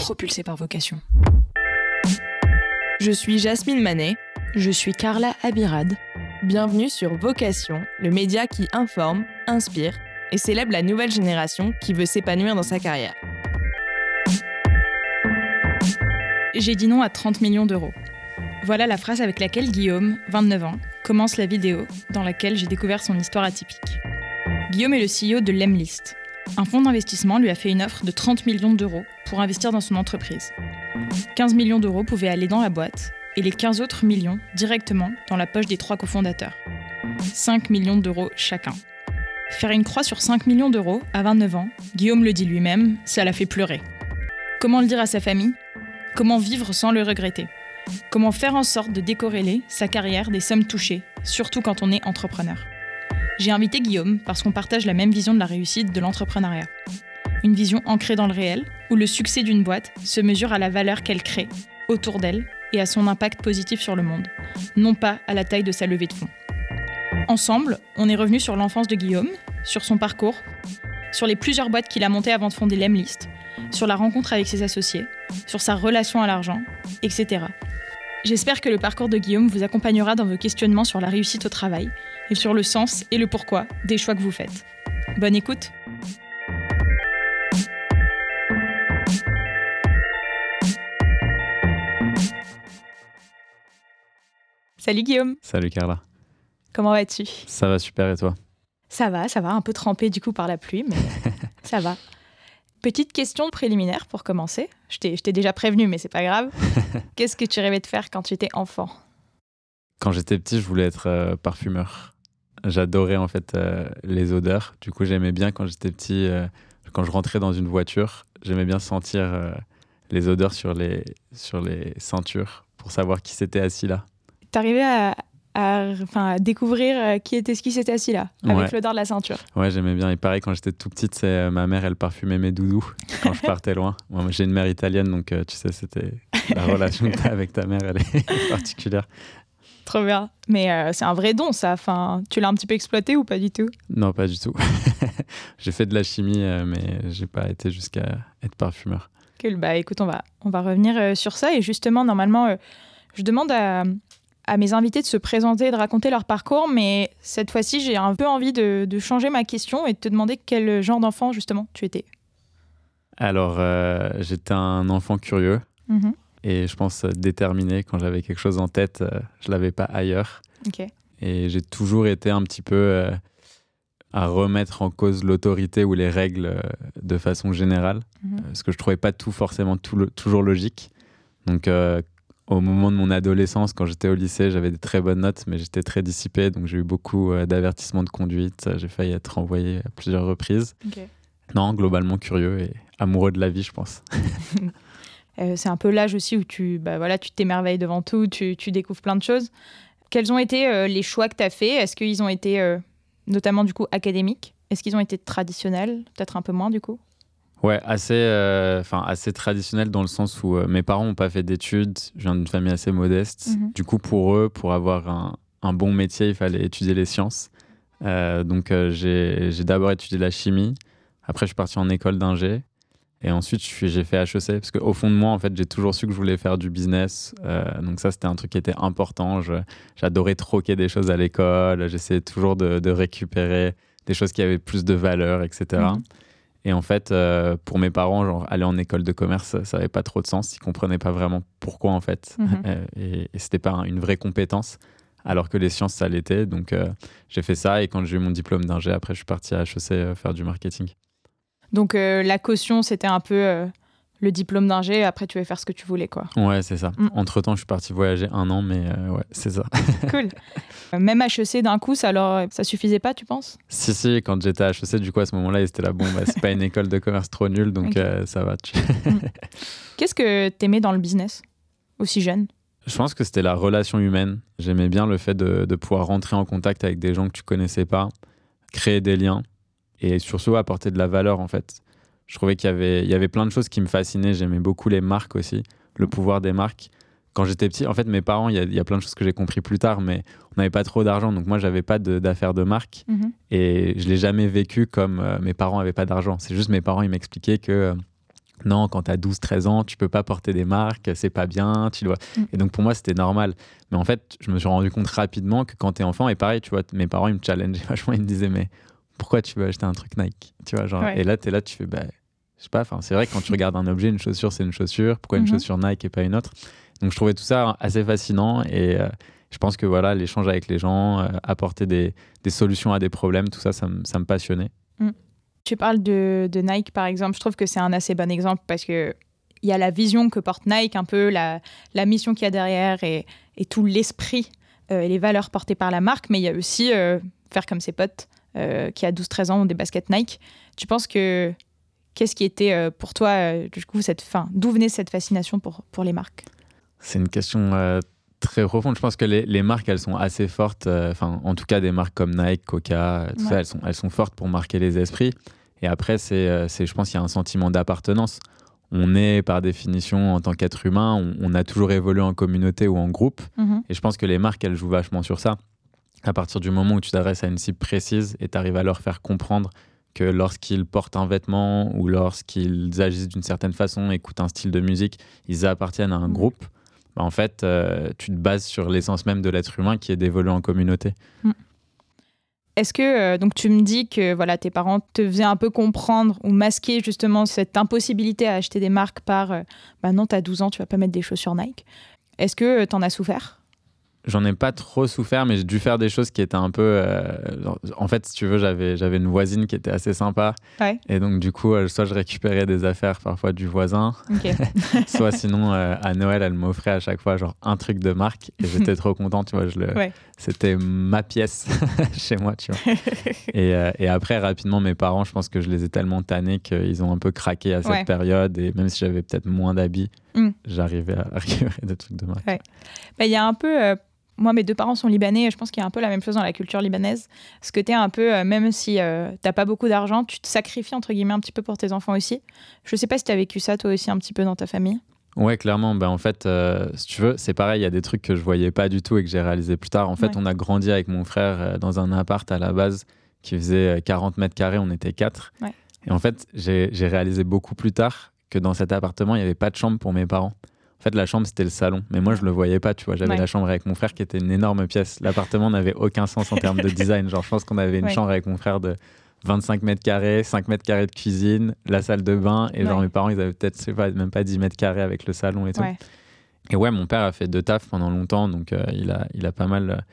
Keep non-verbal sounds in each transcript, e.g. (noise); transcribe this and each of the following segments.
propulsé par vocation. Je suis Jasmine Manet. Je suis Carla Abirad. Bienvenue sur Vocation, le média qui informe, inspire et célèbre la nouvelle génération qui veut s'épanouir dans sa carrière. J'ai dit non à 30 millions d'euros. Voilà la phrase avec laquelle Guillaume, 29 ans, commence la vidéo dans laquelle j'ai découvert son histoire atypique. Guillaume est le CEO de Lemlist. Un fonds d'investissement lui a fait une offre de 30 millions d'euros pour investir dans son entreprise. 15 millions d'euros pouvaient aller dans la boîte et les 15 autres millions directement dans la poche des trois cofondateurs. 5 millions d'euros chacun. Faire une croix sur 5 millions d'euros à 29 ans, Guillaume le dit lui-même, ça l'a fait pleurer. Comment le dire à sa famille? Comment vivre sans le regretter? Comment faire en sorte de décorréler sa carrière des sommes touchées, surtout quand on est entrepreneur? J'ai invité Guillaume parce qu'on partage la même vision de la réussite de l'entrepreneuriat. Une vision ancrée dans le réel, où le succès d'une boîte se mesure à la valeur qu'elle crée autour d'elle et à son impact positif sur le monde, non pas à la taille de sa levée de fonds. Ensemble, on est revenu sur l'enfance de Guillaume, sur son parcours, sur les plusieurs boîtes qu'il a montées avant de fonder l'Emlist, sur la rencontre avec ses associés, sur sa relation à l'argent, etc. J'espère que le parcours de Guillaume vous accompagnera dans vos questionnements sur la réussite au travail et sur le sens et le pourquoi des choix que vous faites. Bonne écoute Salut Guillaume. Salut Carla. Comment vas-tu? Ça va super et toi? Ça va, ça va, un peu trempé du coup par la pluie, mais (laughs) ça va. Petite question préliminaire pour commencer. Je t'ai déjà prévenu, mais c'est pas grave. (laughs) Qu'est-ce que tu rêvais de faire quand tu étais enfant? Quand j'étais petit, je voulais être euh, parfumeur. J'adorais en fait euh, les odeurs. Du coup, j'aimais bien quand j'étais petit, euh, quand je rentrais dans une voiture, j'aimais bien sentir les odeurs sur les, sur les ceintures pour savoir qui s'était assis là t'arrivais à, à, à, découvrir euh, qui était ce qui s'était assis là, avec l'odeur de la ceinture. Ouais, j'aimais bien. Et pareil, quand j'étais tout petite, c'est euh, ma mère, elle parfumait mes doudous quand je partais loin. (laughs) Moi, j'ai une mère italienne, donc euh, tu sais, c'était la relation que tu as avec ta mère, elle est (laughs) particulière. Trop bien. Mais c'est un vrai don, ça. Enfin, tu l'as un petit peu exploité ou pas du tout? Non, pas du tout. (laughs) j'ai fait de la chimie, mais j'ai pas été jusqu'à être parfumeur. Cool. Bah écoute, on va, on va revenir sur ça. Et justement, normalement, je demande à, à mes invités de se présenter et de raconter leur parcours, mais cette fois-ci, j'ai un peu envie de, changer ma question et de te demander quel genre d'enfant, justement, tu étais. Alors, euh, j'étais un enfant curieux mhm. et je pense déterminé. Quand j'avais quelque chose en tête, je euh, je l'avais pas ailleurs. Et j'ai toujours été un petit peu euh, à remettre en cause l'autorité ou les règles de façon générale, parce que je trouvais pas tout forcément tout toujours logique. Donc, au moment de mon adolescence, quand j'étais au lycée, j'avais des très bonnes notes, mais j'étais très dissipé, donc j'ai eu beaucoup euh, d'avertissements de conduite. J'ai failli être renvoyé à plusieurs reprises. Non, globalement curieux et amoureux de la vie, je pense. (laughs) (laughs) Euh, c'est un peu l'âge aussi où tu bah, voilà, tu t'émerveilles devant tout, tu, tu, découvres plein de choses. Quels ont été euh, les choix que tu as faits Est-ce qu'ils ont été notamment du coup académiques? Est-ce qu'ils ont été traditionnels? Peut-être un peu moins du coup? Ouais, assez, euh, assez traditionnel dans le sens où euh, mes parents n'ont pas fait d'études. Je viens d'une famille assez modeste. Mhm. Du coup, pour eux, pour avoir un, un, bon métier, il fallait étudier les sciences. Euh, donc, j'ai d'abord étudié la chimie. Après, je suis parti en école d'ingé. Et ensuite, j'ai fait HEC. Parce qu'au fond de moi, en fait, j'ai toujours su que je voulais faire du business. donc, ça, c'était un truc qui était important. J'adorais troquer des choses à l'école. J'essayais toujours de, de, récupérer des choses qui avaient plus de valeur, etc. Et en fait, euh, pour mes parents, genre, aller en école de commerce, ça n'avait pas trop de sens. Ils comprenaient pas vraiment pourquoi, en fait. Mhm. (laughs) Euh, et, et c'était pas une vraie compétence, alors que les sciences, ça l'était. Donc, euh, j'ai fait ça. Et quand j'ai eu mon diplôme d'ingé, après, je suis parti à HEC faire du marketing. Donc, la caution, c'était un peu le diplôme d'ingé, après tu vas faire ce que tu voulais quoi. Ouais, c'est ça. Mm. Entre temps, je suis parti voyager un an, mais euh, ouais, c'est ça. (laughs) cool. Même HEC d'un coup, ça alors ça suffisait pas, tu penses? Si si, quand j'étais à HEC, du coup à ce moment-là, c'était là bon, bah, c'est pas une école de commerce trop nulle, donc euh, ça va. Mm. Qu'est-ce que t'aimais dans le business, aussi jeune? Je pense que c'était la relation humaine. J'aimais bien le fait de, de pouvoir rentrer en contact avec des gens que tu connaissais pas, créer des liens et surtout apporter de la valeur en fait. Je trouvais qu'il y avait, il y avait plein de choses qui me fascinaient. J'aimais beaucoup les marques aussi, le pouvoir des marques. Quand j'étais petit, en fait, mes parents, il y, a, il y a plein de choses que j'ai compris plus tard, mais on n'avait pas trop d'argent. Donc moi, j'avais pas d'affaires de, marque. Mhm. Et je l'ai jamais vécu comme euh, mes parents n'avaient pas d'argent. C'est juste mes parents, ils m'expliquaient que euh, non, quand tu as 12-13 ans, tu peux pas porter des marques, c'est pas bien, tu dois. Mm. Et donc pour moi, c'était normal. Mais en fait, je me suis rendu compte rapidement que quand tu es enfant, et pareil, tu vois, mes parents, ils me challengeaient (laughs) vachement, ils me disaient, mais pourquoi tu veux acheter un truc Nike? Tu vois, genre, et là, tu es là, tu fais, bah, je sais pas, c'est vrai que quand tu (laughs) regardes un objet, une chaussure, c'est une chaussure, pourquoi une mm-hmm. chaussure Nike et pas une autre? Donc je trouvais tout ça assez fascinant et euh, je pense que voilà, l'échange avec les gens, euh, apporter des, des, solutions à des problèmes, tout ça, ça, me passionnait. Mm. Tu parles de, de, Nike, par exemple. Je trouve que c'est un assez bon exemple parce que il y a la vision que porte Nike, un peu la, la mission qu'il y a derrière et, et tout l'esprit euh, et les valeurs portées par la marque. Mais il y a aussi euh, faire comme ses potes qui a 12-13 ans ont des baskets Nike. Tu penses que qu'est-ce qui était pour toi, du coup, cette fin D'où venait cette fascination pour, pour les marques? C'est une question très profonde. Je pense que les, les, marques, elles sont assez fortes. Euh, enfin, en tout cas, des marques comme Nike, Coca, tout ça, elles sont, elles sont fortes pour marquer les esprits. Et après, c'est, euh, c'est je pense qu'il y a un sentiment d'appartenance. On est, par définition, en tant qu'être humain, on, a toujours évolué en communauté ou en groupe. Mhm. Et je pense que les marques, elles jouent vachement sur ça. À partir du moment où tu t'adresses à une cible précise et tu arrives à leur faire comprendre que lorsqu'ils portent un vêtement ou lorsqu'ils agissent d'une certaine façon, écoutent un style de musique, ils appartiennent à un groupe bah, en fait, euh, tu te bases sur l'essence même de l'être humain qui est d'évoluer en communauté. Mm. Est-ce que, euh, donc tu me dis que voilà, tes parents te faisaient un peu comprendre ou masquer justement cette impossibilité à acheter des marques par euh, bah non, t'as 12 ans, tu vas pas mettre des chaussures Nike. Est-ce que tu en as souffert? J'en ai pas trop souffert, mais j'ai dû faire des choses qui étaient un peu. Euh, en fait, si tu veux, j'avais, j'avais une voisine qui était assez sympa. Et donc, du coup, euh, soit je récupérais des affaires parfois du voisin, (laughs) soit sinon, euh, à Noël, elle m'offrait à chaque fois genre un truc de marque. Et j'étais trop content, tu vois. Je le... (laughs) C'était ma pièce (laughs) chez moi, tu vois. et, et, après, rapidement, mes parents, je pense que je les ai tellement tannés qu'ils ont un peu craqué à cette période. Et même si j'avais peut-être moins d'habits, mm. j'arrivais à récupérer des trucs de marque. Bah, il y a un peu moi, mes deux parents sont libanais et je pense qu'il y a un peu la même chose dans la culture libanaise. Ce que tu es un peu, euh, même si euh, t'as pas beaucoup d'argent, tu te sacrifies entre guillemets un petit peu pour tes enfants aussi. Je sais pas si tu as vécu ça toi aussi un petit peu dans ta famille. Ouais, clairement. Ben, en fait, euh, si tu veux, c'est pareil, il y a des trucs que je voyais pas du tout et que j'ai réalisé plus tard. En fait, on a grandi avec mon frère dans un appart à la base qui faisait 40 mètres carrés, on était quatre. Et en fait, j'ai réalisé beaucoup plus tard que dans cet appartement, il n'y avait pas de chambre pour mes parents. En fait, la chambre, c'était le salon. Mais moi, je le voyais pas, tu vois. J'avais la chambre avec mon frère qui était une énorme pièce. L'appartement n'avait aucun sens en termes de design. Genre, je pense qu'on avait une chambre avec mon frère de 25 mètres carrés, 5 mètres carrés de cuisine, la salle de bain. Et genre, mes parents, ils avaient peut-être, je sais pas, même pas 10 mètres carrés avec le salon et tout. Et ouais, mon père a fait deux tafs pendant longtemps. Donc, euh, il, a, il a pas mal.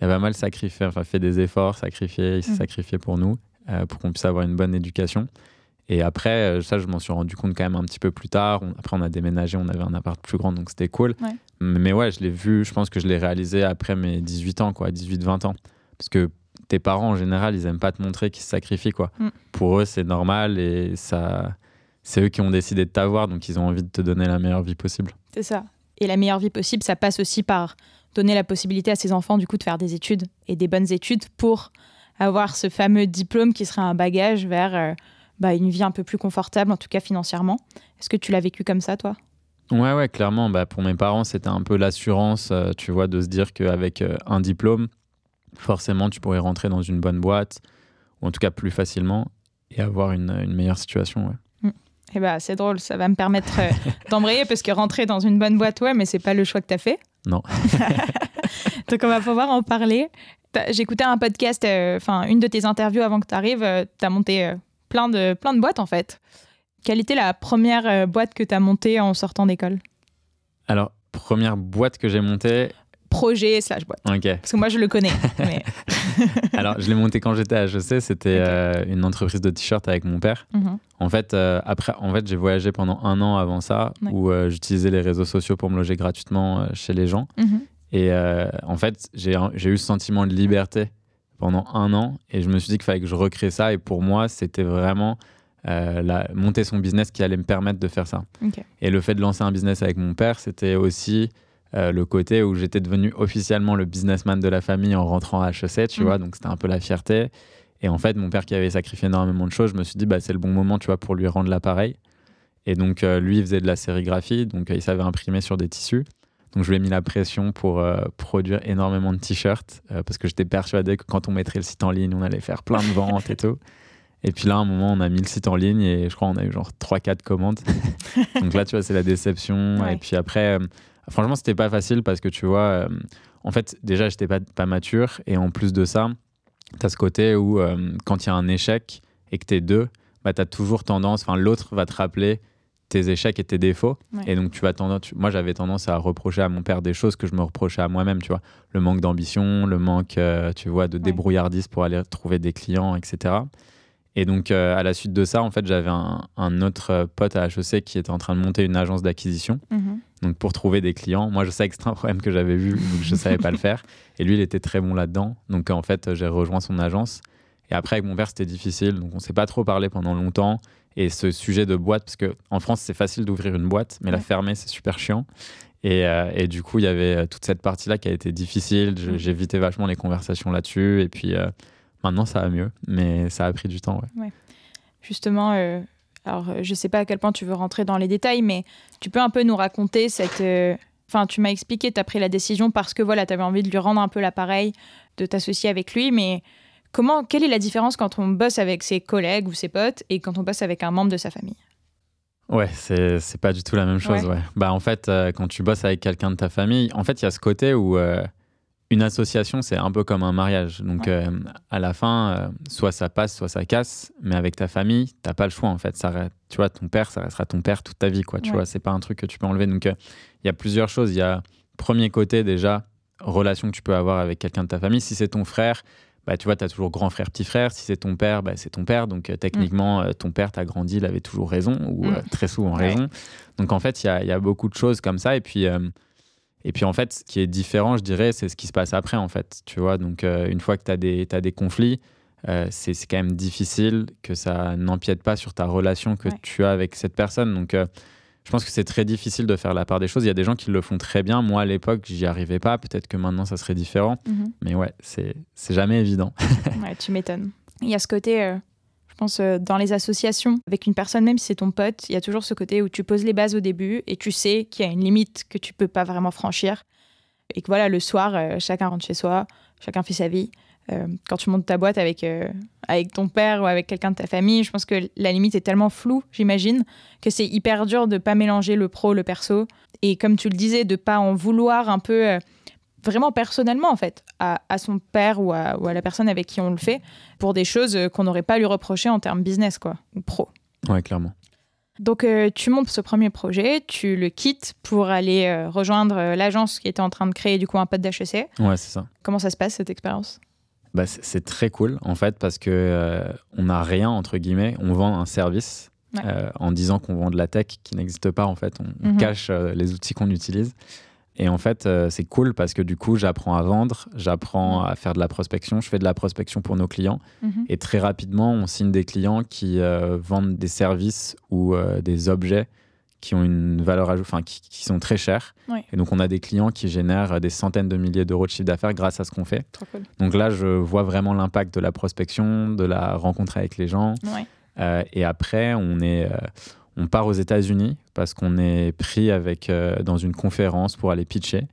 il a pas mal sacrifié, enfin fait des efforts, sacrifié, il s'est mm. sacrifié pour nous, euh, pour qu'on puisse avoir une bonne éducation. Et après, euh, ça, je m'en suis rendu compte quand même un petit peu plus tard. après, on a déménagé, on avait un appart plus grand, donc c'était cool. Mais ouais, je l'ai vu, je pense que je l'ai réalisé après mes 18 ans, quoi, 18-20 ans. Parce que tes parents, en général, ils aiment pas te montrer qu'ils se sacrifient, quoi. Mm. Pour eux, c'est normal et ça, c'est eux qui ont décidé de t'avoir, donc ils ont envie de te donner la meilleure vie possible. C'est ça. Et la meilleure vie possible, ça passe aussi par donner la possibilité à ses enfants, du coup, de faire des études et des bonnes études pour avoir ce fameux diplôme qui serait un bagage vers. Euh, bah, une vie un peu plus confortable, en tout cas financièrement. Est-ce que tu l'as vécu comme ça, toi? Ouais, ouais, clairement. Bah, pour mes parents, c'était un peu l'assurance, euh, tu vois, de se dire qu'avec euh, un diplôme, forcément, tu pourrais rentrer dans une bonne boîte, ou en tout cas plus facilement, et avoir une, une meilleure situation. Ouais. Mmh. Eh bah, c'est drôle, ça va me permettre euh, (laughs) d'embrayer parce que rentrer dans une bonne boîte, ouais, mais c'est pas le choix que tu as fait. Non. (laughs) Donc on va pouvoir en parler. J'écoutais un podcast, enfin une de tes interviews avant que tu arrives, tu as monté plein de, plein de boîtes en fait. Quelle était la première euh, boîte que tu as montée en sortant d'école? Alors, première boîte que j'ai montée. Projet slash boîte. Parce que moi, je le connais. (laughs) (laughs) Alors, je l'ai montée quand j'étais à HEC. C'était euh, une entreprise de t-shirts avec mon père. Mhm. En fait, euh, après, en fait, j'ai voyagé pendant un an avant ça, où j'utilisais les réseaux sociaux pour me loger gratuitement chez les gens. Mhm. Et en fait, j'ai eu ce sentiment de liberté pendant un an et je me suis dit qu'il fallait que je recrée ça et pour moi c'était vraiment euh, la, monter son business qui allait me permettre de faire ça. Et le fait de lancer un business avec mon père, c'était aussi euh, le côté où j'étais devenu officiellement le businessman de la famille en rentrant à HEC, tu mm. vois, donc c'était un peu la fierté. Et en fait, mon père qui avait sacrifié énormément de choses, je me suis dit, bah, c'est le bon moment, tu vois, pour lui rendre l'appareil. Et donc, euh, lui, il faisait de la sérigraphie, donc il savait imprimer sur des tissus. Donc je lui ai mis la pression pour euh, produire énormément de t-shirts euh, parce que j'étais persuadé que quand on mettrait le site en ligne, on allait faire plein de ventes et tout. Et puis là, à un moment, on a mis le site en ligne et je crois on a eu genre 3-4 commandes. (laughs) Donc là, tu vois, c'est la déception. Et puis après, euh, franchement, c'était pas facile parce que tu vois, en fait, déjà, j'étais pas, pas mature. Et en plus de ça, tu as ce côté où quand il y a un échec et que tu es deux, bah, tu as toujours tendance, enfin, l'autre va te rappeler tes échecs et tes défauts. Et donc, tu vas tendance, moi, j'avais tendance à reprocher à mon père des choses que je me reprochais à moi-même, tu vois. Le manque d'ambition, le manque, tu vois, de débrouillardise pour aller trouver des clients, etc. Et donc, euh, à la suite de ça, en fait, j'avais un, autre euh, pote à HEC qui était en train de monter une agence d'acquisition. Mhm. Donc, pour trouver des clients, moi, je savais que c'était un problème que j'avais vu, donc je ne savais pas le faire. (laughs) Et lui, il était très bon là-dedans. Donc, en fait, j'ai rejoint son agence. Et après, avec mon père, c'était difficile. Donc, on ne s'est pas trop parlé pendant longtemps. Et ce sujet de boîte, parce qu'en France, c'est facile d'ouvrir une boîte, mais la fermer, c'est super chiant. Et, euh, et, du coup, il y avait toute cette partie-là qui a été difficile. Mhm. J'évitais vachement les conversations là-dessus. Et puis, Maintenant, ça va mieux, mais ça a pris du temps. Ouais. Justement, euh, alors euh, je sais pas à quel point tu veux rentrer dans les détails, mais tu peux un peu nous raconter cette. Euh, enfin, tu m'as expliqué, tu as pris la décision parce que voilà, tu avais envie de lui rendre un peu l'appareil, de t'associer avec lui, mais comment, quelle est la différence quand on bosse avec ses collègues ou ses potes et quand on bosse avec un membre de sa famille? Ouais, c'est pas du tout la même chose. Ouais. Bah, en fait, quand tu bosses avec quelqu'un de ta famille, en fait, il y a ce côté où une association, c'est un peu comme un mariage. Donc, euh, à la fin, euh, soit ça passe, soit ça casse. Mais avec ta famille, t'as pas le choix, en fait. Ça, tu vois, ton père, ça restera ton père toute ta vie, quoi. Tu vois, c'est pas un truc que tu peux enlever. Donc, euh, il y a plusieurs choses. Il y a, premier côté, déjà, relation que tu peux avoir avec quelqu'un de ta famille. Si c'est ton frère, bah, tu vois, tu as toujours grand frère, petit frère. Si c'est ton père, bah, c'est ton père. Donc, techniquement, mm. ton père, t'a grandi, il avait toujours raison, ou mm. très souvent raison. Donc, en fait, il y a, y a, beaucoup de choses comme ça. Et puis, et puis en fait, ce qui est différent, je dirais, c'est ce qui se passe après, en fait. Tu vois, donc euh, une fois que tu as des, as des conflits, euh, c'est quand même difficile que ça n'empiète pas sur ta relation que tu as avec cette personne. Donc euh, je pense que c'est très difficile de faire la part des choses. Il y a des gens qui le font très bien. Moi, à l'époque, j'y arrivais pas. Peut-être que maintenant, ça serait différent. Mhm. Mais ouais, c'est jamais évident. (laughs) ouais, tu m'étonnes. Il y a ce côté je pense euh, dans les associations, avec une personne, même si c'est ton pote, il y a toujours ce côté où tu poses les bases au début et tu sais qu'il y a une limite que tu peux pas vraiment franchir. Et que voilà, le soir, euh, chacun rentre chez soi, chacun fait sa vie. Euh, quand tu montes ta boîte avec, avec ton père ou avec quelqu'un de ta famille, je pense que la limite est tellement floue, j'imagine, que c'est hyper dur de pas mélanger le pro, le perso. Et comme tu le disais, de pas en vouloir un peu vraiment personnellement en fait à, son père ou à, la personne avec qui on le fait pour des choses qu'on n'aurait pas lui reprocher en termes business quoi ou pro. Ouais, clairement. Donc euh, tu montes ce premier projet, tu le quittes pour aller euh, rejoindre euh, l'agence qui était en train de créer du coup un pote d'HEC. Ouais, c'est ça. Comment ça se passe cette expérience? Bah, c'est très cool en fait parce que on n'a rien entre guillemets, on vend un service en disant qu'on vend de la tech qui n'existe pas en fait, on, mhm. cache les outils qu'on utilise. Et en fait, euh, c'est cool parce que du coup, j'apprends à vendre, j'apprends à faire de la prospection, je fais de la prospection pour nos clients. Mhm. Et très rapidement, on signe des clients qui euh, vendent des services ou euh, des objets qui ont une valeur ajoutée, enfin, qui, sont très chers. Et donc, on a des clients qui génèrent des centaines de milliers d'euros de chiffre d'affaires grâce à ce qu'on fait. Donc là, je vois vraiment l'impact de la prospection, de la rencontre avec les gens. et après, on est on part aux États-Unis parce qu'on est pris avec, euh, dans une conférence pour aller pitcher.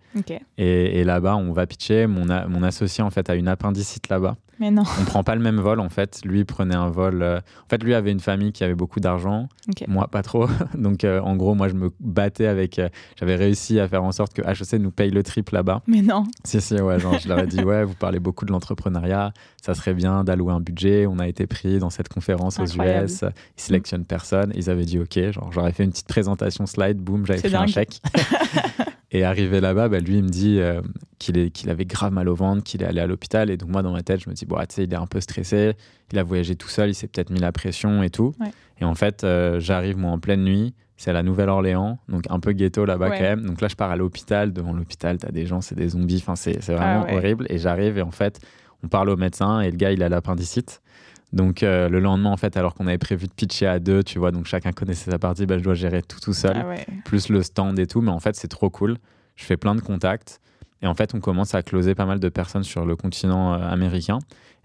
Et, là-bas, on va pitcher. Mon, mon associé, en fait, a une appendicite là-bas. Mais non. On prend pas le même vol en fait. Lui prenait un vol. Euh, en fait, lui avait une famille qui avait beaucoup d'argent. Moi, pas trop. (laughs) Donc, euh, en gros, moi, je me battais avec. Euh, j'avais réussi à faire en sorte que HEC nous paye le trip là-bas. Mais non. Si, si, ouais. Genre, je leur ai dit, (laughs) ouais, vous parlez beaucoup de l'entrepreneuriat. Ça serait bien d'allouer un budget. On a été pris dans cette conférence aux US. Ils sélectionnent personne. Ils avaient dit, ok. Genre, j'aurais fait une petite présentation slide. Boum, j'avais pris un chèque. (laughs) Et arrivé là-bas, bah, lui, il me dit euh, qu'il avait grave mal au ventre, qu'il est allé à l'hôpital. Et donc, moi, dans ma tête, je me dis, bon, tu sais, il est un peu stressé. Il a voyagé tout seul, il s'est peut-être mis la pression et tout. Et en fait, euh, j'arrive, moi, en pleine nuit. C'est à la Nouvelle-Orléans, donc un peu ghetto là-bas quand même. Donc là, je pars à l'hôpital. Devant l'hôpital, tu as des gens, c'est des zombies. Enfin, c'est vraiment ah horrible. Et j'arrive et en fait, on parle au médecin et le gars, il a l'appendicite. Donc euh, le lendemain, en fait, alors qu'on avait prévu de pitcher à deux, tu vois, donc chacun connaissait sa partie, ben, je dois gérer tout tout seul, ah plus le stand et tout. Mais en fait, c'est trop cool. Je fais plein de contacts. Et en fait, on commence à closer pas mal de personnes sur le continent euh, américain.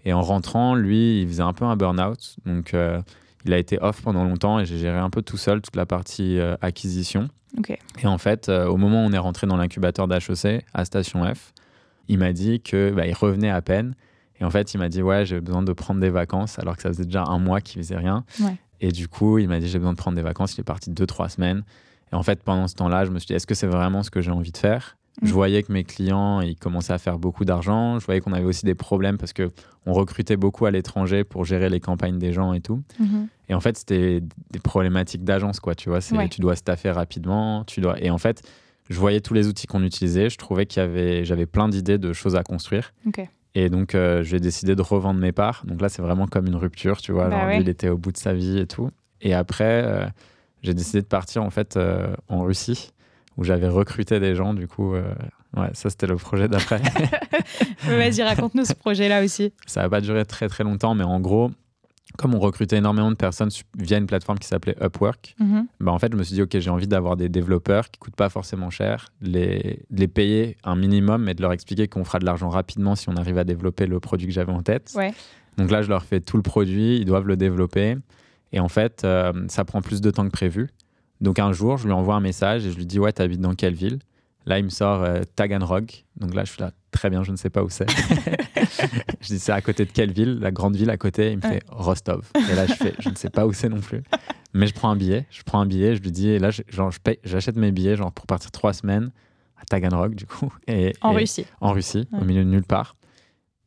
Et en rentrant, lui, il faisait un peu un burn-out. Donc, euh, il a été off pendant longtemps et j'ai géré un peu tout seul toute la partie acquisition. Et en fait, au moment où on est rentré dans l'incubateur d'HEC à Station F, il m'a dit qu'il bah, revenait à peine Et en fait, il m'a dit Ouais, j'ai besoin de prendre des vacances, alors que ça faisait déjà un mois qu'il faisait rien. Ouais. Et du coup, il m'a dit J'ai besoin de prendre des vacances. Il est parti deux, trois semaines. Et en fait, pendant ce temps-là, je me suis dit Est-ce que c'est vraiment ce que j'ai envie de faire? Je Mm. voyais que mes clients, ils commençaient à faire beaucoup d'argent. Je voyais qu'on avait aussi des problèmes parce que on recrutait beaucoup à l'étranger pour gérer les campagnes des gens et tout. Mhm. Et en fait, c'était des problématiques d'agence, quoi. Tu vois, Ouais. tu dois staffer rapidement, tu dois. Et en fait, je voyais tous les outils qu'on utilisait. Je trouvais qu'il y avait, j'avais plein d'idées de choses à construire. Ok. Et donc, euh, j'ai décidé de revendre mes parts. Donc là, c'est vraiment comme une rupture, tu vois. Bah genre, ouais. lui, il était au bout de sa vie et tout. Et après, euh, j'ai décidé de partir en fait euh, en Russie, où j'avais recruté des gens. Du coup, ouais, ça c'était le projet d'après. (laughs) Vas-y, raconte-nous ce projet-là aussi. ça n'a pas duré très très longtemps, mais en gros, comme on recrutait énormément de personnes via une plateforme qui s'appelait Upwork, Mhm. bah en fait, je me suis dit, OK, j'ai envie d'avoir des développeurs qui coûtent pas forcément cher, les, les payer un minimum, mais de leur expliquer qu'on fera de l'argent rapidement si on arrive à développer le produit que j'avais en tête. Ouais. Donc là, je leur fais tout le produit, ils doivent le développer. Et en fait, euh, ça prend plus de temps que prévu. Donc un jour, je lui envoie un message et je lui dis, ouais, t'habites dans quelle ville? Là, il me sort euh, Taganrog. Donc là, je suis là, très bien, je ne sais pas où c'est. (laughs) je dis, c'est à côté de quelle ville? La grande ville à côté. Il me fait Rostov. Et là, je fais, je ne sais pas où c'est non plus. Mais je prends un billet. Je prends un billet, je lui dis, et là, je- genre, je paye- j'achète mes billets genre, pour partir trois semaines à Taganrog, du coup. (laughs) Et, En et- Russie. en Russie, Ouais. au milieu de nulle part.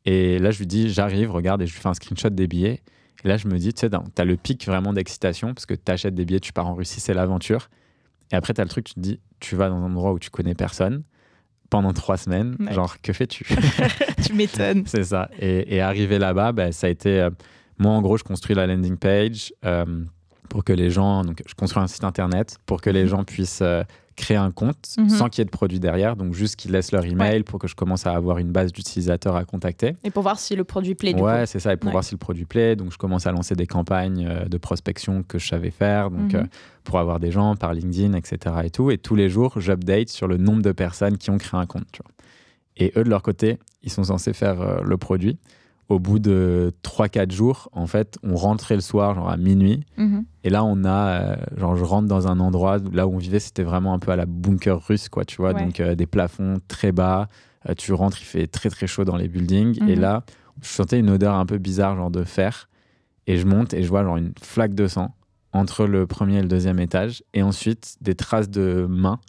Et là, je lui dis, j'arrive, regarde, et je lui fais un screenshot des billets. Et là, je me dis, tu sais, tu as le pic vraiment d'excitation, parce que tu achètes des billets, tu pars en Russie, c'est l'aventure. Et après, tu as le truc, tu te dis, tu vas dans un endroit où tu connais personne pendant trois semaines. Ouais. Genre, que fais-tu? (laughs) Tu m'étonnes. C'est ça. Et, et arrivé là-bas, ben, ça a été. euh, moi, en gros, je construis la landing page euh, pour que les gens. Donc, je construis un site internet pour que les gens puissent euh, créer un compte Mhm. sans qu'il y ait de produit derrière. Donc, juste qu'ils laissent leur email pour que je commence à avoir une base d'utilisateurs à contacter. Et pour voir si le produit plaît, du ouais, c'est ça. Et pour Ouais. voir si le produit plaît. Donc, je commence à lancer des campagnes euh, de prospection que je savais faire. Donc, Mhm. euh, pour avoir des gens par LinkedIn, etc. Et tout. Et tous les jours, j'update sur le nombre de personnes qui ont créé un compte. tu vois. Et eux, de leur côté, ils sont censés faire euh, le produit. Au bout de 3-4 jours, en fait, on rentrait le soir, genre à minuit. Mhm. Et là, on a, euh, genre, je rentre dans un endroit, là où on vivait, c'était vraiment un peu à la bunker russe, quoi, tu vois. Ouais. Donc, euh, des plafonds très bas. Euh, tu rentres, il fait très, très chaud dans les buildings. Et Mhm. là, je sentais une odeur un peu bizarre, genre de fer. Et je monte et je vois, genre, une flaque de sang entre le premier et le deuxième étage. Et ensuite, des traces de mains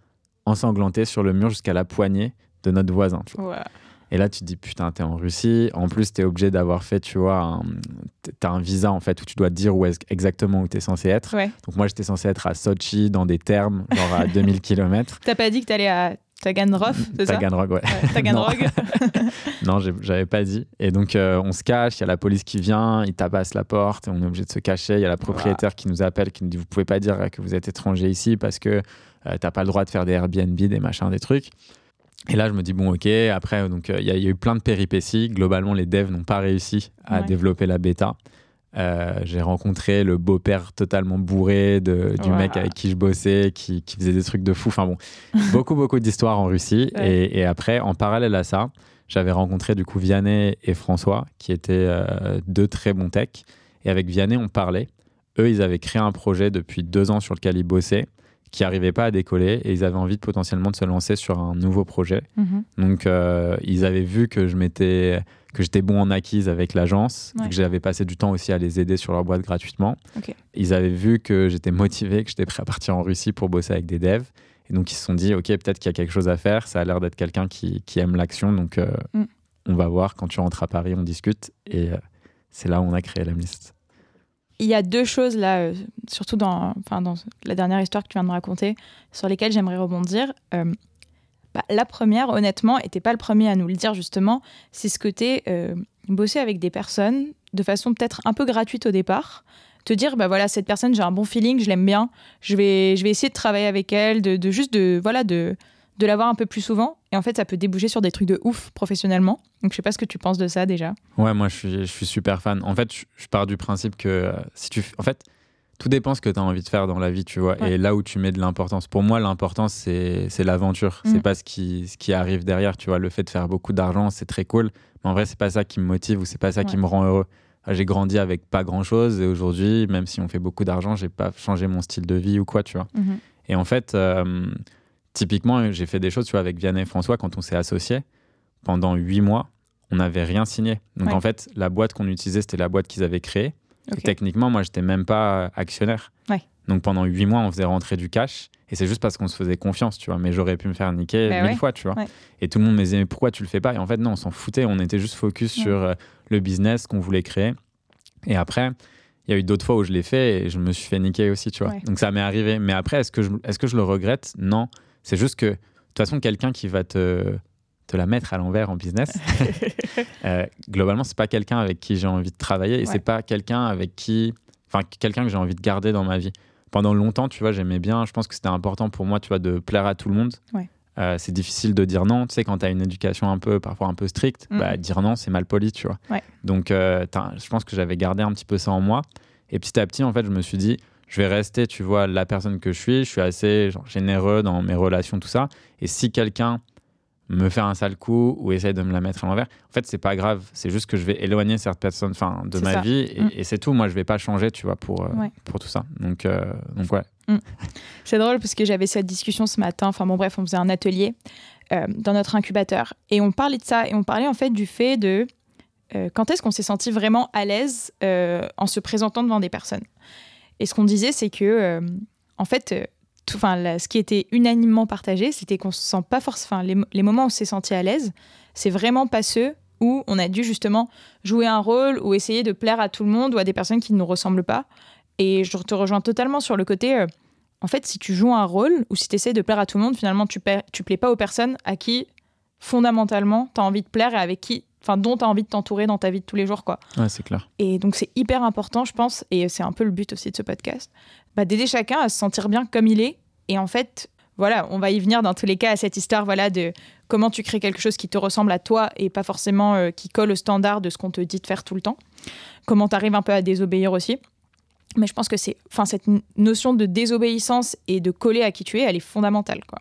ensanglantées sur le mur jusqu'à la poignée de notre voisin. tu vois. Ouais. Et là, tu te dis, putain, t'es en Russie. En plus, t'es obligé d'avoir fait, tu vois, un... t'as un visa, en fait, où tu dois dire où est exactement où t'es censé être. Ouais. Donc, moi, j'étais censé être à Sochi, dans des termes, genre à (laughs) 2000 km. T'as pas dit que t'allais à Taganrog, c'est ça? Taganrog, ouais. Ouais, Taganrog. (laughs) Non, (laughs) j'avais pas dit. Et donc, euh, on se cache, il y a la police qui vient, il tabasse la porte, et on est obligé de se cacher. Il y a la propriétaire qui nous appelle, qui nous dit Vous pouvez pas dire que vous êtes étranger ici parce que euh, t'as pas le droit de faire des Airbnb, des machins, des trucs. Et là, je me dis Bon, ok. Après, donc, euh, il y, a- il y a eu plein de péripéties. Globalement, les devs n'ont pas réussi à Ouais. développer la bêta. Euh, j'ai rencontré le beau-père totalement bourré de, du mec avec qui je bossais, qui, qui faisait des trucs de fou. Enfin bon, (laughs) beaucoup, beaucoup d'histoires en Russie. Ouais. Et, et après, en parallèle à ça, j'avais rencontré du coup Vianney et François, qui étaient euh, deux très bons techs. Et avec Vianney, on parlait. Eux, ils avaient créé un projet depuis deux ans sur lequel ils bossaient, qui n'arrivait pas à décoller. Et ils avaient envie de potentiellement de se lancer sur un nouveau projet. Mhm. Donc, euh, ils avaient vu que je m'étais que j'étais bon en acquise avec l'agence, Ouais. que j'avais passé du temps aussi à les aider sur leur boîte gratuitement. Ils avaient vu que j'étais motivé, que j'étais prêt à partir en Russie pour bosser avec des devs. Et donc, ils se sont dit, OK, peut-être qu'il y a quelque chose à faire. Ça a l'air d'être quelqu'un qui, qui aime l'action. Donc, euh, Mm. on va voir. Quand tu rentres à Paris, on discute. Et euh, c'est là où on a créé l'Amlist. Il y a deux choses là, euh, surtout dans, la dernière histoire que tu viens de raconter, sur lesquelles j'aimerais rebondir. Euh, bah, la première, honnêtement, et t'es pas le premier à nous le dire justement, c'est ce côté euh, bosser avec des personnes de façon peut-être un peu gratuite au départ. Te dire, bah voilà, cette personne, j'ai un bon feeling, je l'aime bien, je vais, je vais essayer de travailler avec elle, de, de juste de, voilà, de, de l'avoir un peu plus souvent. Et en fait, ça peut déboucher sur des trucs de ouf professionnellement. Donc, je sais pas ce que tu penses de ça déjà. Ouais, moi, je suis, je suis super fan. En fait, je, pars du principe que euh, si tu. En fait, tout dépend ce que tu as envie de faire dans la vie, tu vois. Ouais. Et là où tu mets de l'importance. Pour moi, l'importance, c'est l'aventure. Mm. C'est pas ce qui, ce qui arrive derrière, tu vois. Le fait de faire beaucoup d'argent, c'est très cool. Mais en vrai, c'est pas ça qui me motive ou c'est pas ça qui me rend heureux. Ah, J'ai grandi avec pas grand chose et aujourd'hui, même si on fait beaucoup d'argent, j'ai pas changé mon style de vie ou quoi, tu vois. Et en fait, euh, typiquement, j'ai fait des choses, tu vois, avec Vianney et François quand on s'est associés. Pendant huit mois, on n'avait rien signé. Donc en fait, la boîte qu'on utilisait, c'était la boîte qu'ils avaient créée. techniquement, moi, j'étais même pas actionnaire. Donc pendant huit mois, on faisait rentrer du cash. Et c'est juste parce qu'on se faisait confiance, tu vois. Mais j'aurais pu me faire niquer bah mille fois, tu vois. Et tout le monde me disait, mais pourquoi tu le fais pas? Et en fait, non, on s'en foutait. On était juste focus sur euh, le business qu'on voulait créer. Et après, il y a eu d'autres fois où je l'ai fait et je me suis fait niquer aussi, tu vois. Donc ça m'est arrivé. Mais après, est-ce que, je, est-ce que je le regrette? Non. C'est juste que, de toute façon, quelqu'un qui va te, te la mettre à l'envers en business, (laughs) euh, globalement, c'est pas quelqu'un avec qui j'ai envie de travailler et c'est pas quelqu'un avec qui. Enfin, quelqu'un que j'ai envie de garder dans ma vie pendant longtemps, tu vois, j'aimais bien. Je pense que c'était important pour moi, tu vois, de plaire à tout le monde. Euh, c'est difficile de dire non. Tu sais, quand tu as une éducation un peu, parfois un peu stricte, mm. bah, dire non, c'est mal poli, tu vois. Donc, euh, je pense que j'avais gardé un petit peu ça en moi. Et petit à petit, en fait, je me suis dit, je vais rester, tu vois, la personne que je suis. Je suis assez genre, généreux dans mes relations, tout ça. Et si quelqu'un me faire un sale coup ou essayer de me la mettre à l'envers. En fait, c'est pas grave. C'est juste que je vais éloigner cette personne enfin, de ma vie mm. et, c'est tout. Moi, je vais pas changer, tu vois, pour, euh, pour tout ça. Donc, euh, donc ouais. Mm. C'est drôle parce que j'avais cette discussion ce matin. Enfin, bon, bref, on faisait un atelier euh, dans notre incubateur et on parlait de ça et on parlait en fait du fait de quand est-ce qu'on s'est senti vraiment à l'aise en se présentant devant des personnes. Et ce qu'on disait, c'est que, en fait, enfin, ce qui était unanimement partagé, c'était qu'on se sent pas forcément. Les, les, moments où on s'est senti à l'aise, c'est vraiment pas ceux où on a dû justement jouer un rôle ou essayer de plaire à tout le monde ou à des personnes qui ne nous ressemblent pas. Et je te rejoins totalement sur le côté. Euh, en fait, si tu joues un rôle ou si tu essaies de plaire à tout le monde, finalement, tu, tu plais pas aux personnes à qui, fondamentalement, tu as envie de plaire et avec qui enfin dont tu as envie de t'entourer dans ta vie de tous les jours quoi. Ouais, c'est clair. Et donc c'est hyper important je pense et c'est un peu le but aussi de ce podcast bah, d'aider chacun à se sentir bien comme il est. Et en fait, voilà, on va y venir dans tous les cas à cette histoire voilà, de comment tu crées quelque chose qui te ressemble à toi et pas forcément euh, qui colle au standard de ce qu'on te dit de faire tout le temps. Comment tu arrives un peu à désobéir aussi. Mais je pense que c'est, enfin, cette notion de désobéissance et de coller à qui tu es, elle est fondamentale, quoi.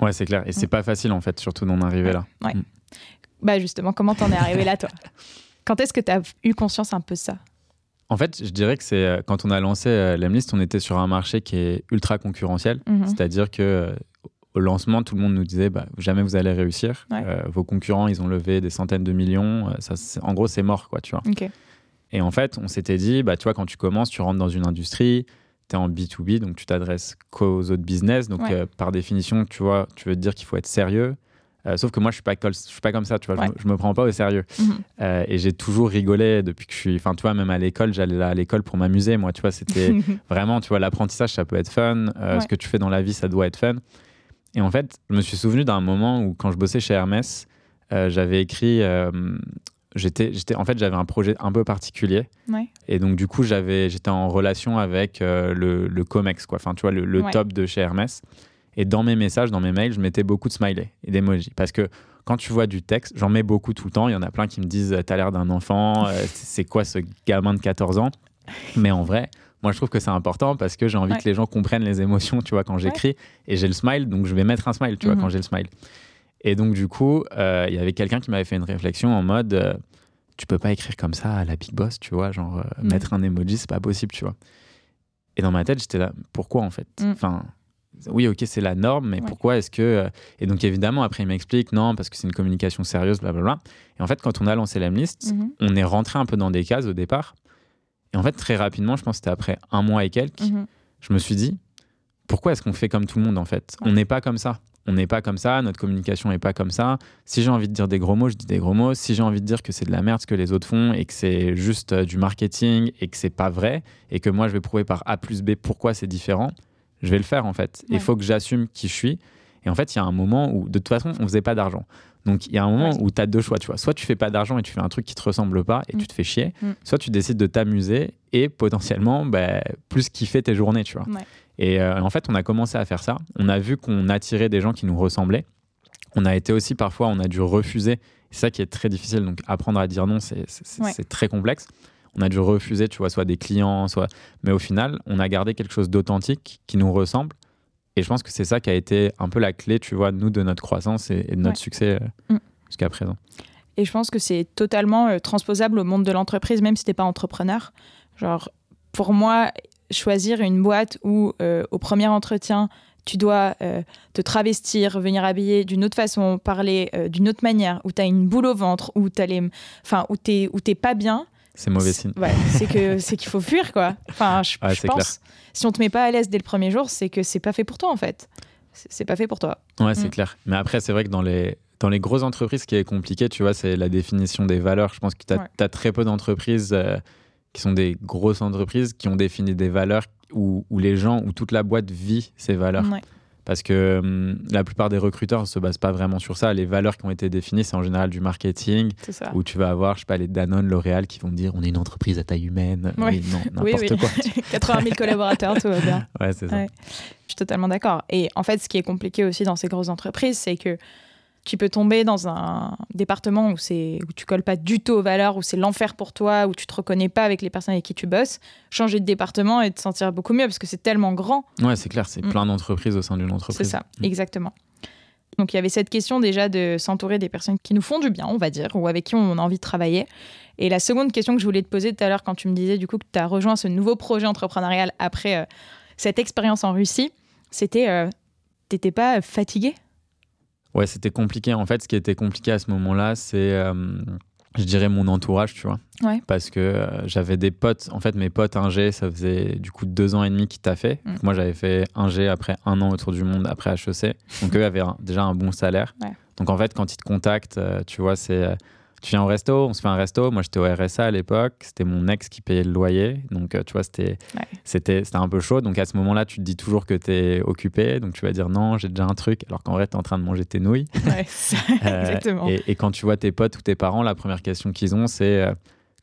Ouais, c'est clair. Et c'est mm. pas facile, en fait, surtout d'en arriver là. Ouais. Mm. Bah, justement, comment t'en es arrivé là, toi? Quand est-ce que tu as eu conscience un peu de ça? En fait, je dirais que c'est euh, quand on a lancé euh, Lemlist, on était sur un marché qui est ultra concurrentiel. Mhm. C'est-à-dire que euh, au lancement, tout le monde nous disait bah, jamais vous allez réussir. vos concurrents, ils ont levé des centaines de millions. Ça, en gros, c'est mort, quoi, tu vois. Et en fait, on s'était dit, bah, tu vois, quand tu commences, tu rentres dans une industrie, tu es en B2B, donc tu t'adresses qu'aux autres business. Donc, par définition, tu vois, tu veux te dire qu'il faut être sérieux. Euh, sauf que moi, je suis pas, je suis pas comme ça, tu vois. Je, me, me prends pas au sérieux. Mhm. Euh, et j'ai toujours rigolé depuis que je suis. Enfin, tu vois, même à l'école, j'allais à l'école pour m'amuser. Moi, tu vois, c'était (laughs) vraiment, tu vois, l'apprentissage, ça peut être fun. Euh, ce que tu fais dans la vie, ça doit être fun. Et en fait, je me suis souvenu d'un moment où, quand je bossais chez Hermès, j'avais écrit. j'étais, j'étais, en fait, j'avais un projet un peu particulier. Et donc, du coup, j'avais, j'étais en relation avec le, le COMEX, quoi. Enfin, tu vois, le, le top de chez Hermès. Et dans mes messages, dans mes mails, je mettais beaucoup de smileys et d'emojis. Parce que quand tu vois du texte, j'en mets beaucoup tout le temps. Il y en a plein qui me disent T'as l'air d'un enfant, euh, (laughs) c'est quoi ce gamin de 14 ans? Mais en vrai, moi je trouve que c'est important parce que j'ai envie que les gens comprennent les émotions, tu vois, quand j'écris. Et j'ai le smile, donc je vais mettre un smile, tu vois, mhm. quand j'ai le smile. Et donc du coup, euh, il y avait quelqu'un qui m'avait fait une réflexion en mode euh, Tu peux pas écrire comme ça à la Big Boss, tu vois, genre mhm. mettre un emoji, c'est pas possible, tu vois. Et dans ma tête, j'étais là Pourquoi en fait? Mhm. Enfin oui, ok, c'est la norme, mais pourquoi est-ce que. Euh, et donc, évidemment, après, il m'explique, non, parce que c'est une communication sérieuse, blablabla. Et en fait, quand on a lancé l'Amlist, mhm. on est rentré un peu dans des cases au départ. Et en fait, très rapidement, je pense que c'était après un mois et quelques, mhm. je me suis dit, pourquoi est-ce qu'on fait comme tout le monde, en fait? On n'est pas comme ça. On n'est pas comme ça, notre communication n'est pas comme ça. Si j'ai envie de dire des gros mots, je dis des gros mots. Si j'ai envie de dire que c'est de la merde ce que les autres font et que c'est juste euh, du marketing et que c'est pas vrai et que moi je vais prouver par A plus B pourquoi c'est différent, je vais le faire en fait. Il faut que j'assume qui je suis. Et en fait, il y a un moment où, de toute façon, on faisait pas d'argent. Donc, il y a un moment où tu as deux choix, tu vois. Soit tu fais pas d'argent et tu fais un truc qui te ressemble pas et tu mm. te fais chier. Mm. Soit tu décides de t'amuser et potentiellement bah, plus kiffer tes journées, tu vois. Et euh, en fait, on a commencé à faire ça. On a vu qu'on attirait des gens qui nous ressemblaient. On a été aussi parfois, on a dû refuser. C'est ça qui est très difficile. Donc, apprendre à dire non, c'est très complexe on a dû refuser, tu vois, soit des clients, soit. Mais au final, on a gardé quelque chose d'authentique qui nous ressemble. Et je pense que c'est ça qui a été un peu la clé, tu vois, nous, de notre croissance et, de notre succès euh, mm. jusqu'à présent. Et je pense que c'est totalement euh, transposable au monde de l'entreprise, même si t'es pas entrepreneur. Genre, pour moi, choisir une boîte où, euh, au premier entretien, tu dois euh, te travestir, venir habiller d'une autre façon, parler euh, d'une autre manière, où tu as une boule au ventre, où tu enfin, où t'es, où t'es pas bien. C'est mauvais signe. Ouais, c'est que (laughs) c'est qu'il faut fuir quoi. Enfin, je, pense. Si on te met pas à l'aise dès le premier jour, c'est que c'est pas fait pour toi en fait. C'est pas fait pour toi. Ouais, c'est mm. clair. Mais après, c'est vrai que dans les dans les grosses entreprises, ce qui est compliqué, tu vois, c'est la définition des valeurs. Je pense que tu as, très peu d'entreprises euh, qui sont des grosses entreprises qui ont défini des valeurs où, les gens, où toute la boîte vit ces valeurs. Parce que hum, la plupart des recruteurs ne se basent pas vraiment sur ça. Les valeurs qui ont été définies, c'est en général du marketing, où tu vas avoir, je sais pas, les Danone, L'Oréal qui vont dire on est une entreprise à taille humaine. Oui. non, n'importe quoi. (laughs) 80 000 (laughs) collaborateurs, tout va bien. Ouais, c'est ça. Je suis totalement d'accord. Et en fait, ce qui est compliqué aussi dans ces grosses entreprises, c'est que tu peux tomber dans un département où, c'est, où tu colles pas du tout aux valeurs, où c'est l'enfer pour toi, où tu te reconnais pas avec les personnes avec qui tu bosses, changer de département et te sentir beaucoup mieux parce que c'est tellement grand. Ouais, c'est clair, c'est mm. plein d'entreprises au sein d'une entreprise. C'est ça, mm. exactement. Donc il y avait cette question déjà de s'entourer des personnes qui nous font du bien, on va dire, ou avec qui on a envie de travailler. Et la seconde question que je voulais te poser tout à l'heure quand tu me disais du coup que tu as rejoint ce nouveau projet entrepreneurial après euh, cette expérience en Russie, c'était euh, t'étais pas fatigué Ouais, c'était compliqué. En fait, ce qui était compliqué à ce moment-là, c'est, euh, je dirais, mon entourage, tu vois. Ouais. Parce que euh, j'avais des potes, en fait, mes potes G, ça faisait du coup deux ans et demi qu'ils taffaient. fait. Mm. Moi, j'avais fait G après un an autour du monde, après HEC. Donc, (laughs) eux avaient déjà un bon salaire. Ouais. Donc, en fait, quand ils te contactent, euh, tu vois, c'est tu viens au resto, on se fait un resto. Moi, j'étais au RSA à l'époque. C'était mon ex qui payait le loyer. Donc, euh, tu vois, c'était c'était un peu chaud. Donc, à ce moment-là, tu te dis toujours que tu es occupé. Donc, tu vas dire non, j'ai déjà un truc. Alors qu'en vrai, tu es en train de manger tes nouilles. Ouais, (laughs) euh, exactement. Et, quand tu vois tes potes ou tes parents, la première question qu'ils ont, c'est euh,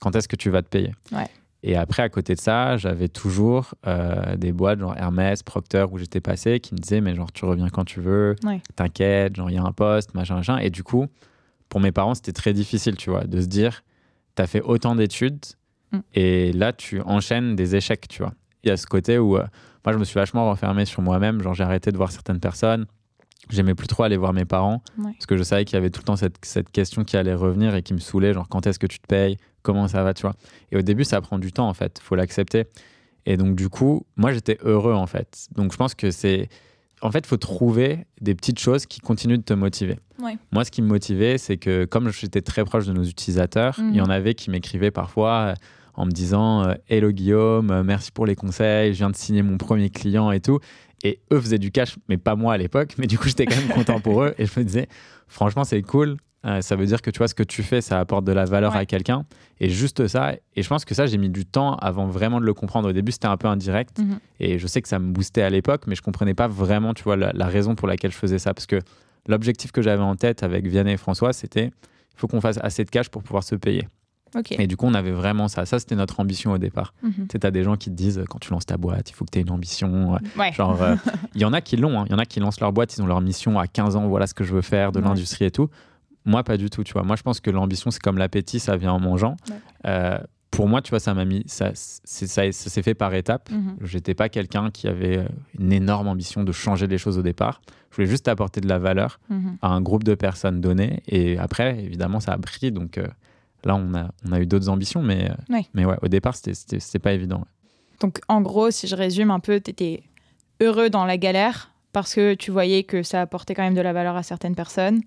quand est-ce que tu vas te payer? Ouais. Et après, à côté de ça, j'avais toujours des boîtes genre Hermès, Procter, où j'étais passé, qui me disaient, mais genre, tu reviens quand tu veux, t'inquiète, genre, il y a un poste, machin, machin. Et du coup, pour mes parents, c'était très difficile, tu vois, de se dire, tu as fait autant d'études mm. et là, tu enchaînes des échecs, tu vois. Il y a ce côté où euh, moi, je me suis vachement renfermé sur moi-même, genre j'ai arrêté de voir certaines personnes. J'aimais plus trop aller voir mes parents parce que je savais qu'il y avait tout le temps cette, cette, question qui allait revenir et qui me saoulait, genre quand est-ce que tu te payes, comment ça va, tu vois? Et au début, ça prend du temps en fait, faut l'accepter. Et donc du coup, moi j'étais heureux en fait. Donc je pense que c'est en fait, il faut trouver des petites choses qui continuent de te motiver. Moi, ce qui me motivait, c'est que comme j'étais très proche de nos utilisateurs, il y en mhm. avait qui m'écrivaient parfois euh, en me disant euh, Hello Guillaume, euh, merci pour les conseils, je viens de signer mon premier client et tout. Et eux faisaient du cash, mais pas moi à l'époque. Mais du coup, j'étais quand même content pour (laughs) eux. Et je me disais, franchement, c'est cool. Euh, ça veut dire que tu vois ce que tu fais, ça apporte de la valeur à quelqu'un. Et juste ça. Et je pense que ça, j'ai mis du temps avant vraiment de le comprendre. Au début, c'était un peu indirect. Mhm. Et je sais que ça me boostait à l'époque, mais je comprenais pas vraiment, tu vois, la, raison pour laquelle je faisais ça. Parce que l'objectif que j'avais en tête avec Vianney et François, c'était il faut qu'on fasse assez de cash pour pouvoir se payer. Et du coup, on avait vraiment ça. Ça, c'était notre ambition au départ. Mhm. Tu as des gens qui te disent, quand tu lances ta boîte, il faut que tu aies une ambition. Genre, euh, (laughs) il y en a qui l'ont. Hein. Il y en a qui lancent leur boîte, ils ont leur mission à 15 ans, voilà ce que je veux faire, de l'industrie et tout. Moi, pas du tout, tu vois. Moi, je pense que l'ambition, c'est comme l'appétit, ça vient en mangeant. Euh, pour moi, tu vois, ça m'a mis, ça, ça, s'est fait par étapes. Mhm. J'étais pas quelqu'un qui avait euh, une énorme ambition de changer les choses au départ. Je voulais juste apporter de la valeur mhm. à un groupe de personnes données. Et après, évidemment, ça a pris. Donc euh, là, on a, on a eu d'autres ambitions, mais, mais ouais, au départ, c'était pas évident. Donc, en gros, si je résume un peu, tu étais heureux dans la galère parce que tu voyais que ça apportait quand même de la valeur à certaines personnes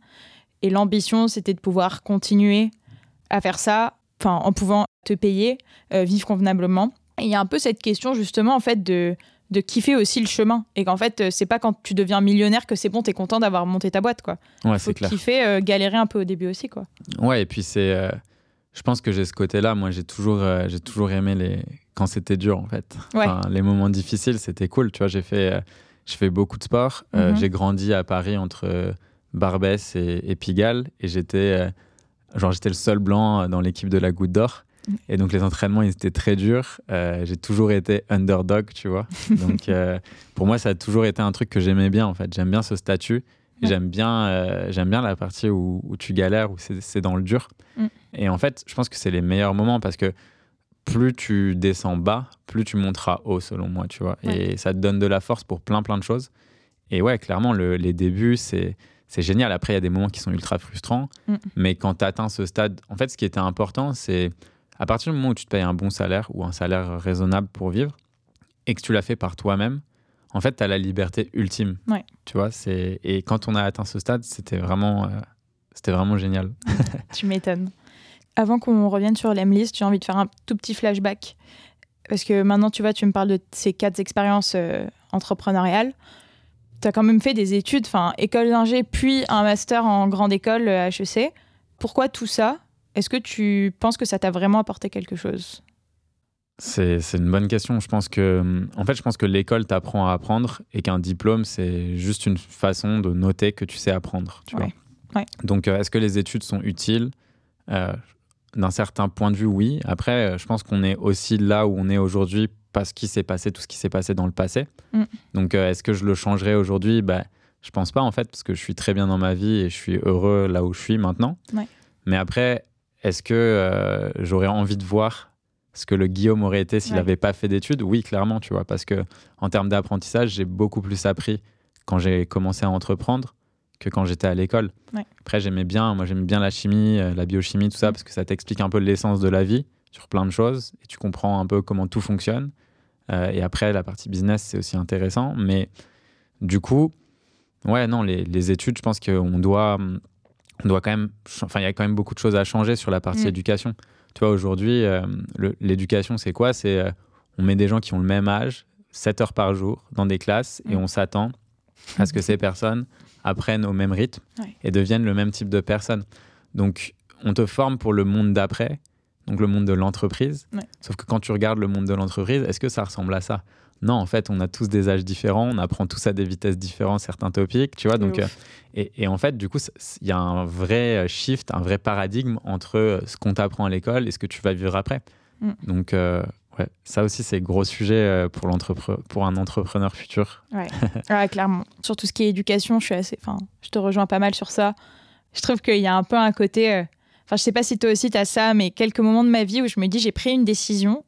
et l'ambition, c'était de pouvoir continuer à faire ça, enfin, en pouvant te payer, euh, vivre convenablement. Et il y a un peu cette question, justement, en fait, de, de kiffer aussi le chemin. Et qu'en fait, euh, c'est pas quand tu deviens millionnaire que c'est bon, t'es content d'avoir monté ta boîte, quoi. Ouais, clair. kiffer, euh, galérer un peu au début aussi, quoi. Ouais, et puis c'est. je pense que j'ai ce côté-là. Moi, j'ai toujours, j'ai toujours aimé les. Quand c'était dur, en fait. les moments difficiles, c'était cool. Tu vois, j'ai fait, j'ai fait beaucoup de sport. Mhm. J'ai grandi à Paris entre Barbès et, Pigalle. Et j'étais euh, genre j'étais le seul blanc dans l'équipe de la Goutte d'Or. Et donc les entraînements, ils étaient très durs. Euh, j'ai toujours été underdog, tu vois. (laughs) Donc euh, pour moi, ça a toujours été un truc que j'aimais bien, en fait. J'aime bien ce statut. J'aime bien, j'aime bien la partie où, tu galères, où c'est dans le dur. Mm. Et en fait, je pense que c'est les meilleurs moments parce que plus tu descends bas, plus tu monteras haut, selon moi, tu vois. Et ça te donne de la force pour plein, plein de choses. Et ouais, clairement, les débuts, c'est c'est génial. Après, il y a des moments qui sont ultra frustrants, mm. mais quand tu atteins ce stade, en fait, ce qui était important, c'est à partir du moment où tu te payes un bon salaire ou un salaire raisonnable pour vivre et que tu l'as fait par toi-même, en fait, tu as la liberté ultime. Ouais. Tu vois, c'est et quand on a atteint ce stade, c'était vraiment, euh, c'était vraiment génial. (laughs) tu m'étonnes. Avant qu'on revienne sur l'Emlist, j'ai envie de faire un tout petit flashback. Parce que maintenant, tu vois, tu me parles de ces quatre expériences euh, entrepreneuriales. Tu as quand même fait des études, enfin, école d'ingé, puis un master en grande école euh, HEC. Pourquoi tout ça? Est-ce que tu penses que ça t'a vraiment apporté quelque chose? C'est, une bonne question. Je pense que, en fait, je pense que l'école t'apprend à apprendre et qu'un diplôme, c'est juste une façon de noter que tu sais apprendre. Tu vois Donc, euh, est-ce que les études sont utiles? D'un certain point de vue, oui. Après, euh, je pense qu'on est aussi là où on est aujourd'hui parce qu'il s'est passé tout ce qui s'est passé dans le passé. Mm. Donc, euh, est-ce que je le changerais aujourd'hui? Bah, Je pense pas, en fait, parce que je suis très bien dans ma vie et je suis heureux là où je suis maintenant. Mais après, est-ce que euh, j'aurais envie de voir ce que le Guillaume aurait été s'il n'avait pas fait d'études? Oui, clairement, tu vois, parce que en termes d'apprentissage, j'ai beaucoup plus appris quand j'ai commencé à entreprendre que quand j'étais à l'école. Après, j'aimais bien, moi j'aimais bien la chimie, euh, la biochimie, tout ça, mm. parce que ça t'explique un peu l'essence de la vie sur plein de choses et tu comprends un peu comment tout fonctionne. Euh, et après, la partie business, c'est aussi intéressant. Mais du coup, ouais, non, les, études, je pense qu'on doit, on doit quand même, enfin, il y a quand même beaucoup de choses à changer sur la partie mm. éducation. Tu vois, aujourd'hui, euh, l'éducation, c'est quoi? C'est on met des gens qui ont le même âge, 7 heures par jour, dans des classes, et mm. on s'attend à ce que ces personnes apprennent au même rythme et deviennent le même type de personnes. Donc, on te forme pour le monde d'après, donc le monde de l'entreprise. Sauf que quand tu regardes le monde de l'entreprise, est-ce que ça ressemble à ça? Non, en fait, on a tous des âges différents, on apprend tous à des vitesses différentes certains topics, tu vois. Donc, euh, et, en fait, du coup, il y a un vrai euh, shift, un vrai paradigme entre euh, ce qu'on t'apprend à l'école et ce que tu vas vivre après. Mm. Donc, Ouais, ça aussi, c'est gros sujet pour, pour un entrepreneur futur. (laughs) Ouais. clairement. Sur tout ce qui est éducation, je suis assez. Enfin, je te rejoins pas mal sur ça. Je trouve qu'il y a un peu un côté. Euh, enfin, je sais pas si toi aussi tu as ça, mais quelques moments de ma vie où je me dis j'ai pris une décision.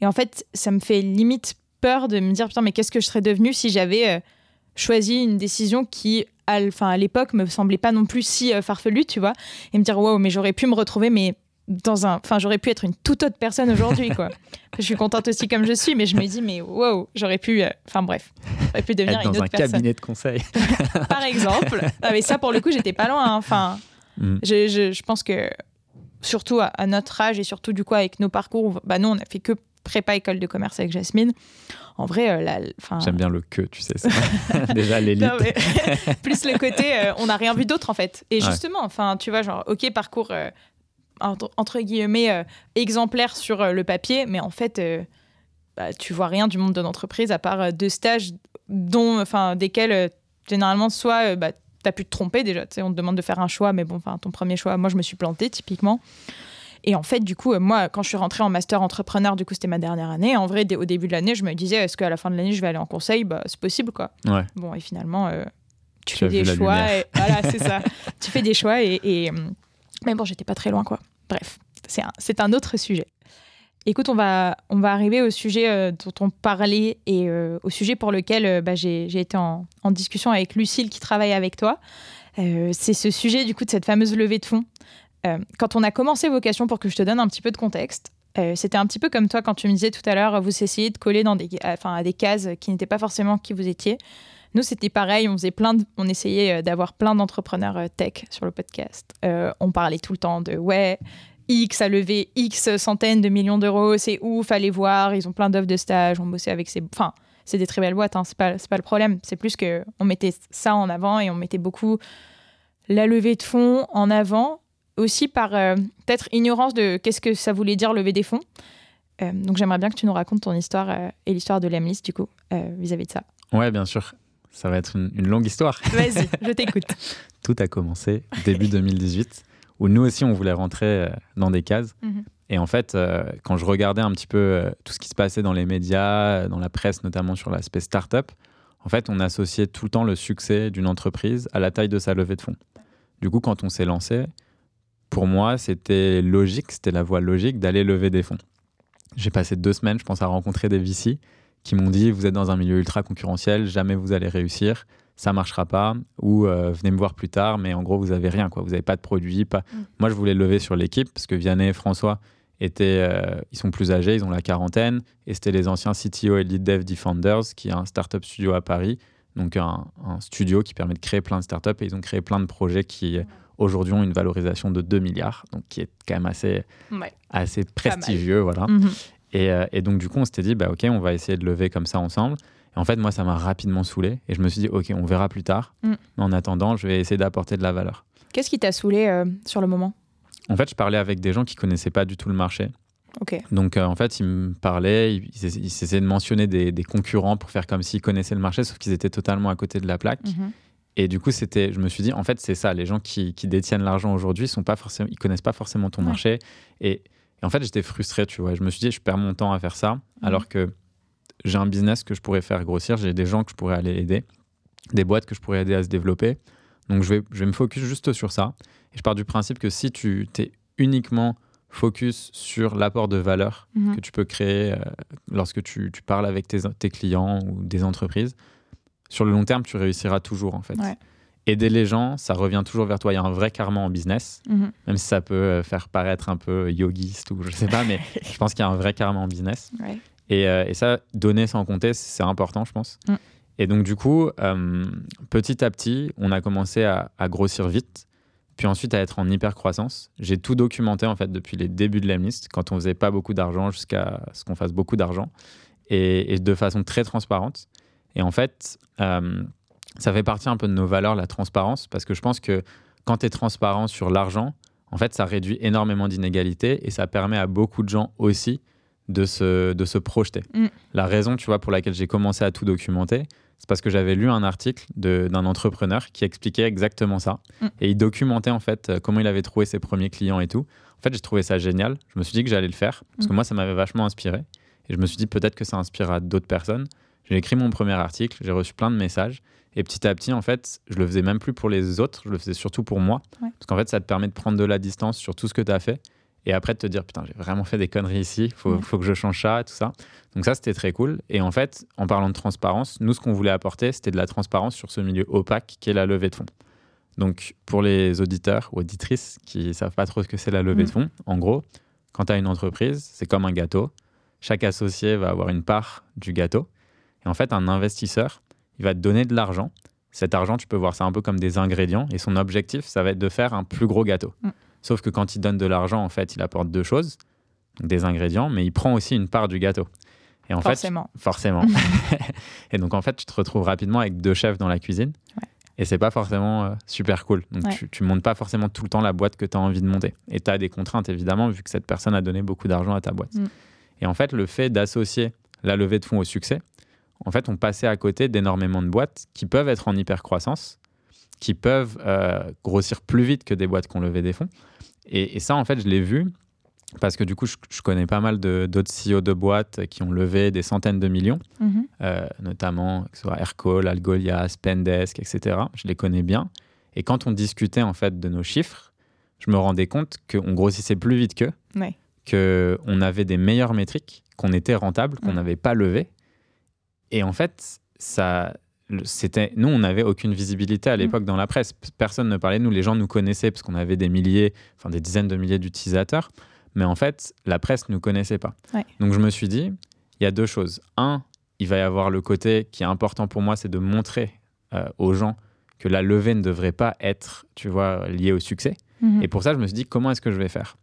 Et en fait, ça me fait limite peur de me dire putain, mais qu'est-ce que je serais devenu si j'avais euh, choisi une décision qui, à, à l'époque, me semblait pas non plus si farfelue, tu vois? Et me dire waouh, mais j'aurais pu me retrouver, mais dans un. Enfin, j'aurais pu être une toute autre personne aujourd'hui, quoi. (laughs) je suis contente aussi comme je suis, mais je me dis, mais wow, j'aurais pu. Euh, enfin, bref, j'aurais pu devenir une autre personne. Dans un cabinet de conseil. (laughs) Par exemple. Ah, mais ça, pour le coup, j'étais pas loin. Hein. Mm. je, je, je, pense que, surtout à, notre âge et surtout, du coup, avec nos parcours, bah, nous, on a fait que prépa école de commerce avec Jasmine. En vrai, euh, J'aime bien le que, tu sais, ça. (laughs) déjà l'élite. (laughs) plus le côté, euh, on n'a rien vu d'autre en fait. Et justement, enfin, tu vois, genre, ok, parcours entre, guillemets euh, exemplaire sur euh, le papier, mais en fait, euh, bah, tu vois rien du monde de l'entreprise à part deux stages dont, enfin, desquels généralement soit bah, tu as pu te tromper déjà, on te demande de faire un choix, mais bon, ton premier choix, moi je me suis plantée typiquement. Et en fait, du coup, moi, quand je suis rentrée en master entrepreneur, du coup, c'était ma dernière année. En vrai, au début de l'année, je me disais, est-ce qu'à la fin de l'année, je vais aller en conseil? Bah, C'est possible, quoi. Bon, et finalement, tu, fais des choix. voilà, (laughs) c'est ça. tu fais des choix et, mais bon, j'étais pas très loin, quoi. Bref, c'est un, autre sujet. Écoute, on va, on va arriver au sujet euh, dont on parlait et euh, au sujet pour lequel euh, bah, j'ai été en, discussion avec Lucille qui travaille avec toi. c'est ce sujet du coup de cette fameuse levée de fonds. quand on a commencé Vocation, pour que je te donne un petit peu de contexte, c'était un petit peu comme toi quand tu me disais tout à l'heure, vous essayez de coller dans des, enfin, à des cases qui n'étaient pas forcément qui vous étiez. Nous, c'était pareil, on, faisait plein on essayait d'avoir plein d'entrepreneurs tech sur le podcast. On parlait tout le temps de ouais, X a levé X centaines de millions d'euros, c'est ouf, allez voir, ils ont plein d'offres de stage, on bossait avec ces. Enfin, c'est des très belles boîtes, hein, c'est pas, pas le problème. C'est plus que on mettait ça en avant et on mettait beaucoup la levée de fonds en avant, aussi par peut-être ignorance de qu'est-ce que ça voulait dire lever des fonds. donc j'aimerais bien que tu nous racontes ton histoire et l'histoire de l'Emlist, du coup, vis-à-vis -vis de ça. Ouais, bien sûr. Ça va être une, longue histoire. Vas-y, je t'écoute. (laughs) Tout a commencé début 2018, où nous aussi, on voulait rentrer euh, dans des cases. Mhm. Et en fait, euh, quand je regardais un petit peu euh, tout ce qui se passait dans les médias, dans la presse, notamment sur l'aspect startup, en fait, on associait tout le temps le succès d'une entreprise à la taille de sa levée de fonds. Du coup, quand on s'est lancé, pour moi, c'était logique, c'était la voie logique d'aller lever des fonds. J'ai passé deux semaines, je pense, à rencontrer des VC qui m'ont dit vous êtes dans un milieu ultra concurrentiel, jamais vous allez réussir, ça marchera pas, ou euh, venez me voir plus tard, mais en gros vous avez rien, quoi. Vous n'avez pas de produit. Pas... Mm. Moi je voulais lever sur l'équipe parce que Vianney et François étaient, euh, ils sont plus âgés, ils ont la quarantaine, et c'était les anciens CTO et lead dev Defenders, qui est un startup studio à Paris, donc un, studio qui permet de créer plein de startups, et ils ont créé plein de projets qui aujourd'hui ont une valorisation de 2 milliards, donc qui est quand même assez, assez prestigieux, voilà. Mhm. Et, euh, et, donc du coup, on s'était dit, bah ok, on va essayer de lever comme ça ensemble. En fait, moi, ça m'a rapidement saoulé, et je me suis dit, ok, on verra plus tard. Mm. Mais en attendant, je vais essayer d'apporter de la valeur. Qu'est-ce qui t'a saoulé euh, sur le moment? En fait, je parlais avec des gens qui connaissaient pas du tout le marché. Donc, euh, en fait, ils me parlaient, ils, essayaient de mentionner des, concurrents pour faire comme s'ils connaissaient le marché, sauf qu'ils étaient totalement à côté de la plaque. Mhm. Et du coup, c'était, je me suis dit, en fait, c'est ça. Les gens qui, détiennent l'argent aujourd'hui, sont pas forcément, ils connaissent pas forcément ton marché. Et, en fait, j'étais frustré, tu vois. Je me suis dit, je perds mon temps à faire ça, mhm. alors que j'ai un business que je pourrais faire grossir, j'ai des gens que je pourrais aller aider, des boîtes que je pourrais aider à se développer. Donc, je vais, je vais me focus juste sur ça. Et je pars du principe que si tu t'es uniquement focus sur l'apport de valeur mhm. que tu peux créer euh, lorsque tu, tu, parles avec tes, tes, clients ou des entreprises, sur le long terme, tu réussiras toujours en fait. Aider les gens, ça revient toujours vers toi. Il y a un vrai karma en business, mhm. même si ça peut euh, faire paraître un peu yogiste ou je sais pas, mais (laughs) je pense qu'il y a un vrai karma en business. Et, euh, et, ça, donner sans compter, c'est important, je pense. Mm. Et donc, du coup, petit à petit, on a commencé à, à grossir vite puis ensuite à être en hyper croissance. J'ai tout documenté en fait depuis les débuts de l'Emlist, quand on faisait pas beaucoup d'argent jusqu'à ce qu'on fasse beaucoup d'argent, et, de façon très transparente. Et en fait, euh, ça fait partie un peu de nos valeurs, la transparence, parce que je pense que quand tu es transparent sur l'argent, en fait, ça réduit énormément d'inégalités et ça permet à beaucoup de gens aussi de se, de se projeter. Mm. La raison, tu vois, pour laquelle j'ai commencé à tout documenter, c'est parce que j'avais lu un article d'un entrepreneur qui expliquait exactement ça. Mm. Et il documentait en fait euh, comment il avait trouvé ses premiers clients et tout. En fait, j'ai trouvé ça génial. Je me suis dit que j'allais le faire parce que mm. moi, ça m'avait vachement inspiré. Et je me suis dit peut-être que ça inspirera d'autres personnes. J'ai écrit mon premier article, j'ai reçu plein de messages. Et petit à petit, en fait, je le faisais même plus pour les autres, je le faisais surtout pour moi. Parce qu'en fait, ça te permet de prendre de la distance sur tout ce que tu as fait et après de te dire putain j'ai vraiment fait des conneries ici, il faut, faut, que je change ça, tout ça. Donc ça c'était très cool. Et en fait, en parlant de transparence, nous ce qu'on voulait apporter c'était de la transparence sur ce milieu opaque qui est la levée de fonds. Donc pour les auditeurs ou auditrices qui savent pas trop ce que c'est la levée de mm. fonds, en gros, quand tu as une entreprise, c'est comme un gâteau. Chaque associé va avoir une part du gâteau. Et en fait, un investisseur, il va te donner de l'argent. Cet argent, tu peux voir ça un peu comme des ingrédients. Et son objectif, ça va être de faire un plus gros gâteau. Mm. Sauf que quand il donne de l'argent, en fait, il apporte deux choses, des ingrédients, mais il prend aussi une part du gâteau. Et en forcément. Fait, forcément. (laughs) et donc, en fait, tu te retrouves rapidement avec deux chefs dans la cuisine. Ouais. Et c'est pas forcément euh, super cool. Donc, tu, ne montes pas forcément tout le temps la boîte que tu as envie de monter. Et tu as des contraintes, évidemment, vu que cette personne a donné beaucoup d'argent à ta boîte. Mm. Et en fait, le fait d'associer la levée de fonds au succès, en fait, on passait à côté d'énormément de boîtes qui peuvent être en hyper croissance, qui peuvent euh, grossir plus vite que des boîtes qui ont levé des fonds. Et, ça, en fait, je l'ai vu parce que du coup, je, connais pas mal d'autres CEO de boîtes qui ont levé des centaines de millions, mhm. euh, notamment que ce soit Aircall, Algolia, Spendesk, etc. Je les connais bien. Et quand on discutait en fait de nos chiffres, je me rendais compte qu'on grossissait plus vite qu'eux, qu'on avait des meilleures métriques, qu'on était rentable, qu'on n'avait pas levé. Et en fait, ça, c'était nous on n'avait aucune visibilité à mm. l'époque dans la presse. Personne ne parlait. De nous les gens nous connaissaient parce qu'on avait des milliers enfin des dizaines de milliers d'utilisateurs. Mais en fait la presse ne nous connaissait pas. Donc je me suis dit il y a deux choses. Un il va y avoir le côté qui est important pour moi c'est de montrer euh, aux gens que la levée ne devrait pas être tu vois liée au succès. Mm-hmm. et pour ça je me suis dit comment est-ce que je vais faire?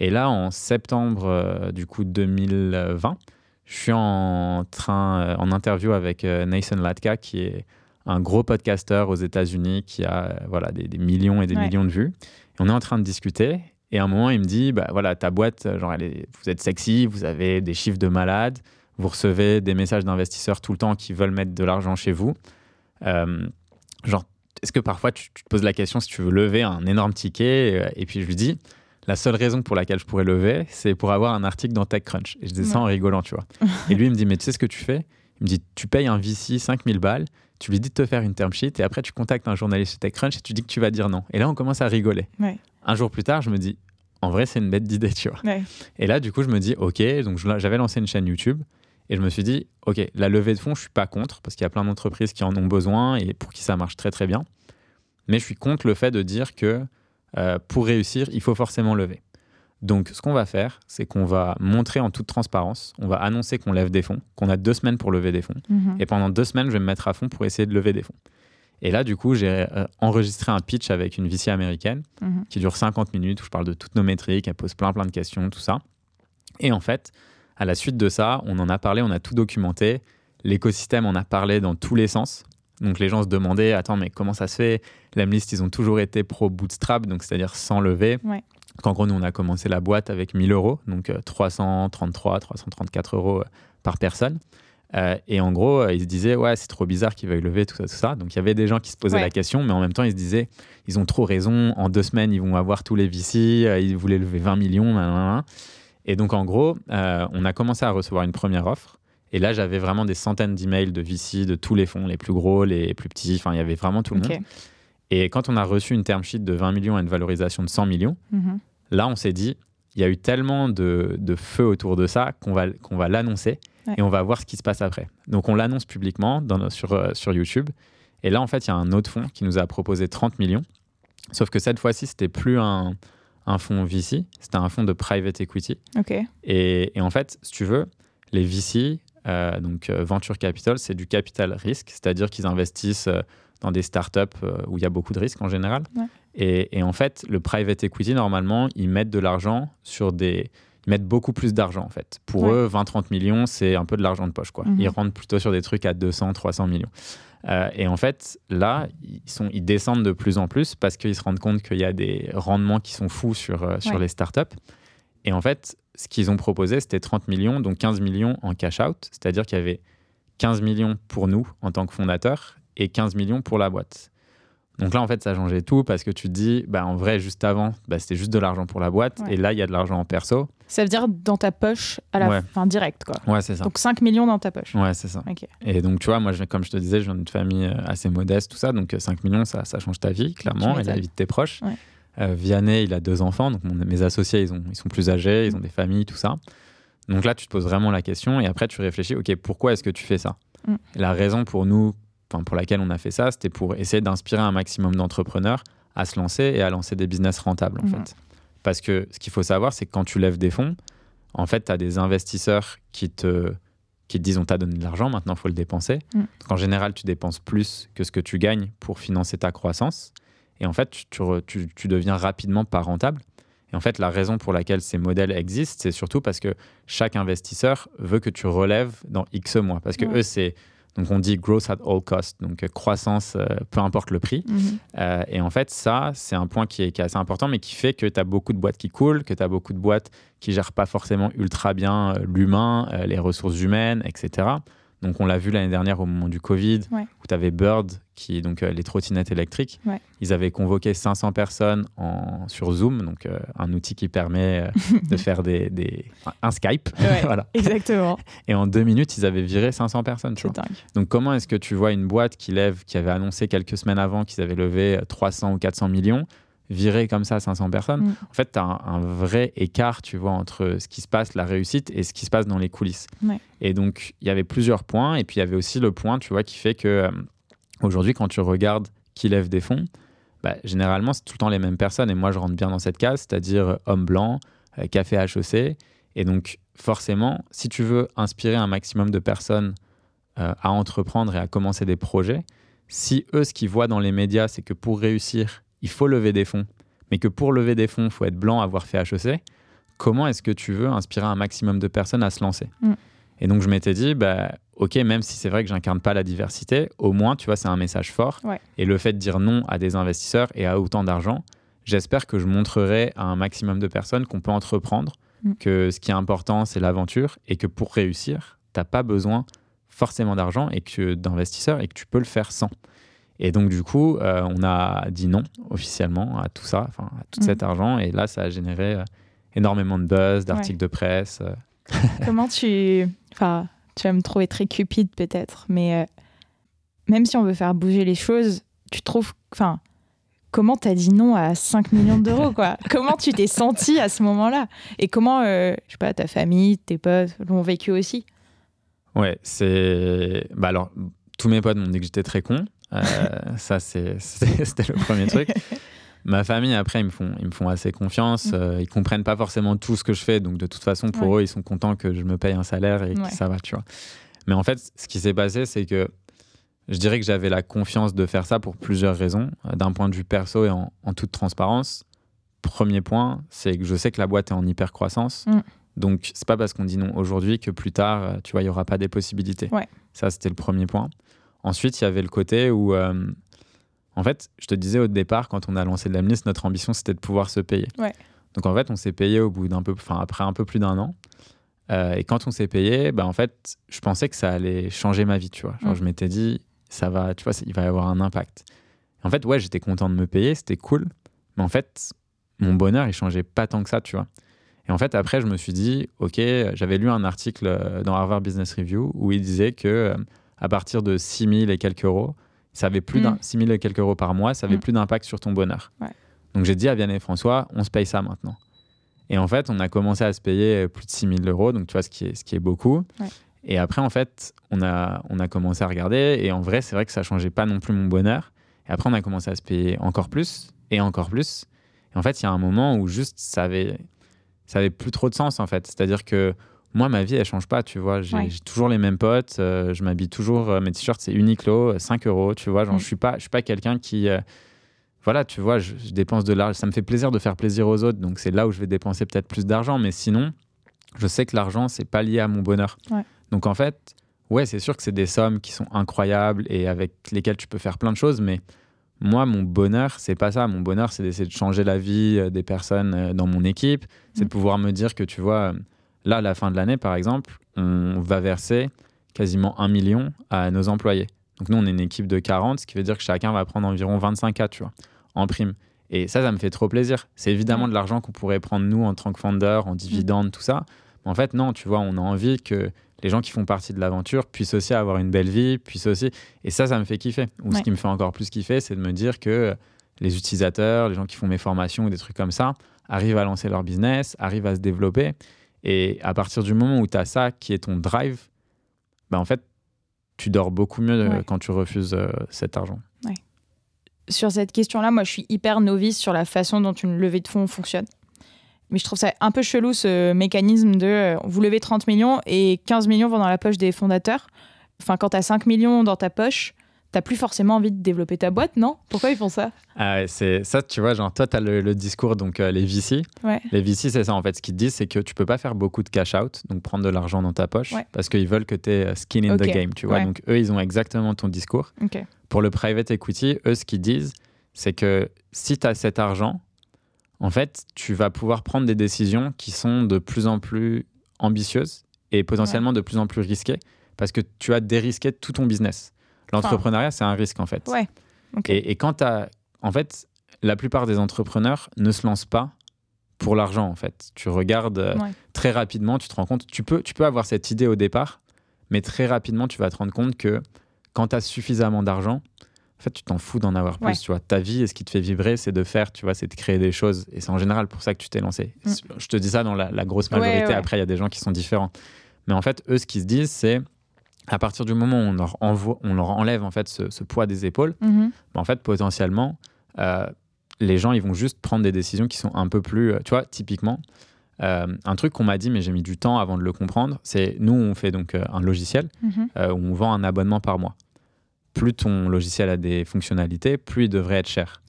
Et là en septembre euh, du coup 2020 je suis en train, euh, en interview avec euh, Nathan Latka, qui est un gros podcasteur aux États-Unis qui a euh, voilà, des, millions et des millions de vues. Et on est en train de discuter. Et à un moment, il me dit bah, voilà, ta boîte, genre, vous êtes sexy, vous avez des chiffres de malade, vous recevez des messages d'investisseurs tout le temps qui veulent mettre de l'argent chez vous. genre, est-ce que parfois tu, tu, te poses la question si tu veux lever un énorme ticket Et puis je lui dis la seule raison pour laquelle je pourrais lever, c'est pour avoir un article dans TechCrunch. Et je dis ça en rigolant, tu vois. (laughs) et lui, il me dit, mais tu sais ce que tu fais? Il me dit, tu payes un VC 5000 balles, tu lui dis de te faire une term sheet, et après, tu contactes un journaliste chez TechCrunch et tu dis que tu vas dire non. Et là, on commence à rigoler. Un jour plus tard, je me dis, en vrai, c'est une bête d'idée, tu vois. Et là, du coup, je me dis, OK, donc j'avais lancé une chaîne YouTube. Et je me suis dit, OK, la levée de fonds, je suis pas contre, parce qu'il y a plein d'entreprises qui en ont besoin et pour qui ça marche très, très bien. Mais je suis contre le fait de dire que euh, pour réussir, il faut forcément lever. Donc, ce qu'on va faire, c'est qu'on va montrer en toute transparence, on va annoncer qu'on lève des fonds, qu'on a deux semaines pour lever des fonds. Mhm. Et pendant deux semaines, je vais me mettre à fond pour essayer de lever des fonds. Et là, du coup, j'ai euh, enregistré un pitch avec une VC américaine Mhm. qui dure 50 minutes où je parle de toutes nos métriques, elle pose plein plein de questions, tout ça. Et en fait, à la suite de ça, on en a parlé, on a tout documenté. L'écosystème en a parlé dans tous les sens. Donc les gens se demandaient, attends, mais comment ça se fait? Lemlist, ils ont toujours été pro bootstrap, donc c'est-à-dire sans lever. Ouais. Qu'en gros, nous, on a commencé la boîte avec 1000 euros, donc euh, 333, 334 euros euh, par personne. Euh, et en gros, euh, ils se disaient, ouais, c'est trop bizarre qu'ils veuillent lever, tout ça, tout ça. Donc il y avait des gens qui se posaient Ouais. la question, mais en même temps, ils se disaient, ils ont trop raison, en deux semaines, ils vont avoir tous les VC, euh, ils voulaient lever 20 millions. Et donc, en gros, euh, on a commencé à recevoir une première offre. Et là, j'avais vraiment des centaines d'emails de VC de tous les fonds, les plus gros, les plus petits. Enfin, il y avait vraiment tout le monde. Et quand on a reçu une term sheet de 20 millions et une valorisation de 100 millions, Mhm. là, on s'est dit, il y a eu tellement de, de feu autour de ça qu'on va, qu'on va l'annoncer Ouais. et on va voir ce qui se passe après. Donc, on l'annonce publiquement dans, sur, euh, sur YouTube. Et là, en fait, il y a un autre fonds qui nous a proposé 30 millions. Sauf que cette fois-ci, c'était plus un, un fonds VC, c'était un fonds de private equity. Ok. Et, et en fait, si tu veux, les VC, euh, donc euh, Venture Capital, c'est du capital risque, c'est-à-dire qu'ils investissent euh, dans des startups où il y a beaucoup de risques en général. Ouais. Et, et en fait, le private equity, normalement, ils mettent de l'argent sur des. Ils mettent beaucoup plus d'argent en fait. Pour Ouais. eux, 20-30 millions, c'est un peu de l'argent de poche. Quoi. Mhm. Ils rentrent plutôt sur des trucs à 200-300 millions. Euh, et en fait, là, ils, sont, ils descendent de plus en plus parce qu'ils se rendent compte qu'il y a des rendements qui sont fous sur, euh, sur Ouais. les startups. Et en fait, ce qu'ils ont proposé, c'était 30 millions, donc 15 millions en cash out, c'est-à-dire qu'il y avait 15 millions pour nous en tant que fondateurs et 15 millions pour la boîte. Donc là, en fait, ça changeait tout parce que tu te dis, bah, en vrai, juste avant, bah, c'était juste de l'argent pour la boîte Ouais. et là, il y a de l'argent en perso. Ça veut dire dans ta poche à la Ouais. fin direct quoi. Ouais, c'est ça. Donc 5 millions dans ta poche. Ouais, c'est ça. Et donc, tu vois, moi, je- comme je te disais, je viens d'une famille euh, assez modeste, tout ça. Donc, euh, 5 millions, ça, ça change ta vie, clairement, et la vie de tes proches. Ouais. Euh, Vianney, il a deux enfants. Donc, mon- mes associés, ils, ont, ils sont plus âgés, ils ont des familles, tout ça. Donc là, tu te poses vraiment la question et après, tu réfléchis, OK, pourquoi est-ce que tu fais ça Mm. La raison pour nous, pour laquelle on a fait ça, c'était pour essayer d'inspirer un maximum d'entrepreneurs à se lancer et à lancer des business rentables, en Mhm. fait. Parce que ce qu'il faut savoir, c'est que quand tu lèves des fonds, en fait, tu as des investisseurs qui te, qui te disent on t'a donné de l'argent, maintenant il faut le dépenser. Mm. Donc, en général, tu dépenses plus que ce que tu gagnes pour financer ta croissance. Et en fait, tu, tu re- tu- tu deviens rapidement pas rentable. Et en fait, la raison pour laquelle ces modèles existent, c'est surtout parce que chaque investisseur veut que tu relèves dans X mois. Parce que Ouais. eux, c'est. Donc, on dit growth at all cost, donc croissance, euh, peu importe le prix. Mhm. Euh, et en fait, ça, c'est un point qui est, qui est assez important, mais qui fait que tu as beaucoup de boîtes qui coulent, que tu as beaucoup de boîtes qui gèrent pas forcément ultra bien euh, l'humain, euh, les ressources humaines, etc. Donc, on l'a vu l'année dernière au moment du Covid, Ouais. où tu avais Bird, qui, donc euh, les trottinettes électriques. Ouais. Ils avaient convoqué 500 personnes en, sur Zoom, donc euh, un outil qui permet euh, (laughs) de faire des, des- un Skype. Ouais. (laughs) voilà. Exactement. (laughs) Et en deux minutes, ils avaient viré 500 personnes. Tu C'est vois. dingue. Donc comment est-ce que tu vois une boîte qui lève, qui avait annoncé quelques semaines avant qu'ils avaient levé euh, 300 ou 400 millions, virer comme ça 500 personnes? Mm. En fait, tu as un, un vrai écart, tu vois, entre ce qui se passe, la réussite, et ce qui se passe dans les coulisses. Ouais. Et donc, il y avait plusieurs points, et puis il y avait aussi le point, tu vois, qui fait que aujourd'hui, quand tu regardes qui lève des fonds, bah, généralement, c'est tout le temps les mêmes personnes, et moi, je rentre bien dans cette case, c'est-à-dire euh, homme blanc, euh, café HEC, et donc, forcément, si tu veux inspirer un maximum de personnes euh, à entreprendre et à commencer des projets, si eux, ce qu'ils voient dans les médias, c'est que pour réussir, il faut lever des fonds, mais que pour lever des fonds, il faut être blanc, avoir fait HEC, comment est-ce que tu veux inspirer un maximum de personnes à se lancer? Mm. Et donc, je m'étais dit, bah, ok, même si c'est vrai que j'incarne pas la diversité, au moins, tu vois, c'est un message fort. Ouais. Et le fait de dire non à des investisseurs et à autant d'argent, j'espère que je montrerai à un maximum de personnes qu'on peut entreprendre, Mm. que ce qui est important, c'est l'aventure, et que pour réussir, tu n'as pas besoin forcément d'argent et que d'investisseurs et que tu peux le faire sans. Et donc, du coup, euh, on a dit non officiellement à tout ça, enfin, à tout Mm. cet argent. Et là, ça a généré euh, énormément de buzz, d'articles de presse. euh. Comment tu. Enfin, tu vas me trouver très cupide peut-être, mais euh, même si on veut faire bouger les choses, tu trouves. Enfin, comment t'as dit non à 5 millions d'euros, quoi? (laughs) Comment tu t'es senti à ce moment-là? Et comment, euh, je sais pas, ta famille, tes potes l'ont vécu aussi? Ouais, c'est. Bah alors, tous mes potes m'ont dit que j'étais très con. Euh, ça, (laughs) c'était le premier truc. (laughs) Ma famille, après, ils me font, ils me font assez confiance. Mm. Euh, ils comprennent pas forcément tout ce que je fais. Donc, de toute façon, pour eux, ils sont contents que je me paye un salaire et que ça va, tu vois. Mais en fait, ce qui s'est passé, c'est que je dirais que j'avais la confiance de faire ça pour plusieurs raisons. Euh, d'un point de vue perso et en, toute transparence, premier point, c'est que je sais que la boîte est en hyper croissance. Mm. Donc, c'est pas parce qu'on dit non aujourd'hui que plus tard, euh, tu vois, il y aura pas des possibilités. Ça, c'était le premier point. Ensuite, il y avait le côté où, euh, en fait, je te disais au départ, quand on a lancé de l'Amnis, notre ambition, c'était de pouvoir se payer. Donc, en fait, on s'est payé au bout d'un peu, enfin, après un peu plus d'un an. et quand on s'est payé, bah, en fait, je pensais que ça allait changer ma vie, tu vois. Genre, mm. je m'étais dit, ça va, tu vois, il va y avoir un impact. En fait, ouais, j'étais content de me payer, c'était cool. Mais en fait, mon bonheur, il changeait pas tant que ça, tu vois. Et en fait, après, je me suis dit, OK, j'avais lu un article euh, dans Harvard Business Review où il disait que euh, à partir de 6 000 et quelques euros, ça avait plus d'un 6 mm. 000 et quelques euros par mois, ça avait mm. plus d'impact sur ton bonheur. Donc j'ai dit à Vianney et François, on se paye ça maintenant. Et en fait, on a commencé à se payer plus de 6 000 euros, donc tu vois, ce qui est, ce qui est beaucoup. Et après, en fait, on a, on a commencé à regarder. Et en vrai, c'est vrai que ça changeait pas non plus mon bonheur. Et après, on a commencé à se payer encore plus et encore plus. Et en fait, il y a un moment où juste ça avait, ça avait plus trop de sens, en fait. C'est-à-dire que moi, ma vie, elle change pas, tu vois. J'ai toujours les mêmes potes. Euh, je m'habille toujours. Euh, mes t-shirts, c'est Uniqlo, 5 euros, tu vois. Genre, mm. je suis pas, je suis pas quelqu'un qui. Euh, voilà, tu vois, je, je dépense de l'argent. Ça me fait plaisir de faire plaisir aux autres. Donc, c'est là où je vais dépenser peut-être plus d'argent. Mais sinon, je sais que l'argent, c'est pas lié à mon bonheur. Ouais. Donc en fait, ouais, c'est sûr que c'est des sommes qui sont incroyables et avec lesquelles tu peux faire plein de choses, mais moi, mon bonheur, c'est pas ça. Mon bonheur, c'est d'essayer de changer la vie euh, des personnes euh, dans mon équipe. C'est de mm. pouvoir me dire que, tu vois, là, à la fin de l'année, par exemple, on va verser quasiment un million à nos employés. Donc nous, on est une équipe de 40, ce qui veut dire que chacun va prendre environ 25K, tu vois, en prime. Et ça, ça me fait trop plaisir. C'est évidemment mm. de l'argent qu'on pourrait prendre, nous, en tant que en dividendes, tout ça. Mais en fait, non, tu vois, on a envie que les gens qui font partie de l'aventure puissent aussi avoir une belle vie, puissent aussi. Et ça, ça me fait kiffer. Ou ce qui me fait encore plus kiffer, c'est de me dire que les utilisateurs, les gens qui font mes formations ou des trucs comme ça, arrivent à lancer leur business, arrivent à se développer. Et à partir du moment où tu as ça qui est ton drive, bah en fait, tu dors beaucoup mieux quand tu refuses euh, cet argent. Sur cette question-là, moi, je suis hyper novice sur la façon dont une levée de fonds fonctionne. Mais je trouve ça un peu chelou ce mécanisme de euh, vous levez 30 millions et 15 millions vont dans la poche des fondateurs. Enfin, quand tu as 5 millions dans ta poche, t'as plus forcément envie de développer ta boîte, non? Pourquoi ils font ça? Ah c'est ça, tu vois, genre toi, tu as le, discours, donc euh, les VC. Les VC, c'est ça en fait. Ce qu'ils disent, c'est que tu peux pas faire beaucoup de cash out, donc prendre de l'argent dans ta poche, parce qu'ils veulent que tu aies euh, skin in the game, tu vois. Donc eux, ils ont exactement ton discours. Pour le private equity, eux, ce qu'ils disent, c'est que si tu as cet argent, en fait, tu vas pouvoir prendre des décisions qui sont de plus en plus ambitieuses et potentiellement de plus en plus risquées parce que tu as dérisqué tout ton business. L'entrepreneuriat, c'est un risque en fait. Ouais. Et, quand tu as. En fait, la plupart des entrepreneurs ne se lancent pas pour l'argent en fait. Tu regardes euh, très rapidement, tu te rends compte. Tu peux, tu peux avoir cette idée au départ, mais très rapidement, tu vas te rendre compte que quand tu as suffisamment d'argent, en fait, tu t'en fous d'en avoir plus, tu vois. Ta vie, et ce qui te fait vibrer, c'est de faire, tu vois, c'est de créer des choses. Et c'est en général pour ça que tu t'es lancé. Mm. Je te dis ça dans la, grosse majorité. Après, il y a des gens qui sont différents. Mais en fait, eux, ce qu'ils se disent, c'est à partir du moment où on leur, envoie, on leur enlève en fait ce, poids des épaules, mm-hmm. bah, en fait, potentiellement, euh, les gens, ils vont juste prendre des décisions qui sont un peu plus, euh, tu vois, typiquement. Euh, un truc qu'on m'a dit, mais j'ai mis du temps avant de le comprendre, c'est nous, on fait donc un logiciel mm-hmm. où on vend un abonnement par mois plus ton logiciel a des fonctionnalités, plus il devrait être cher.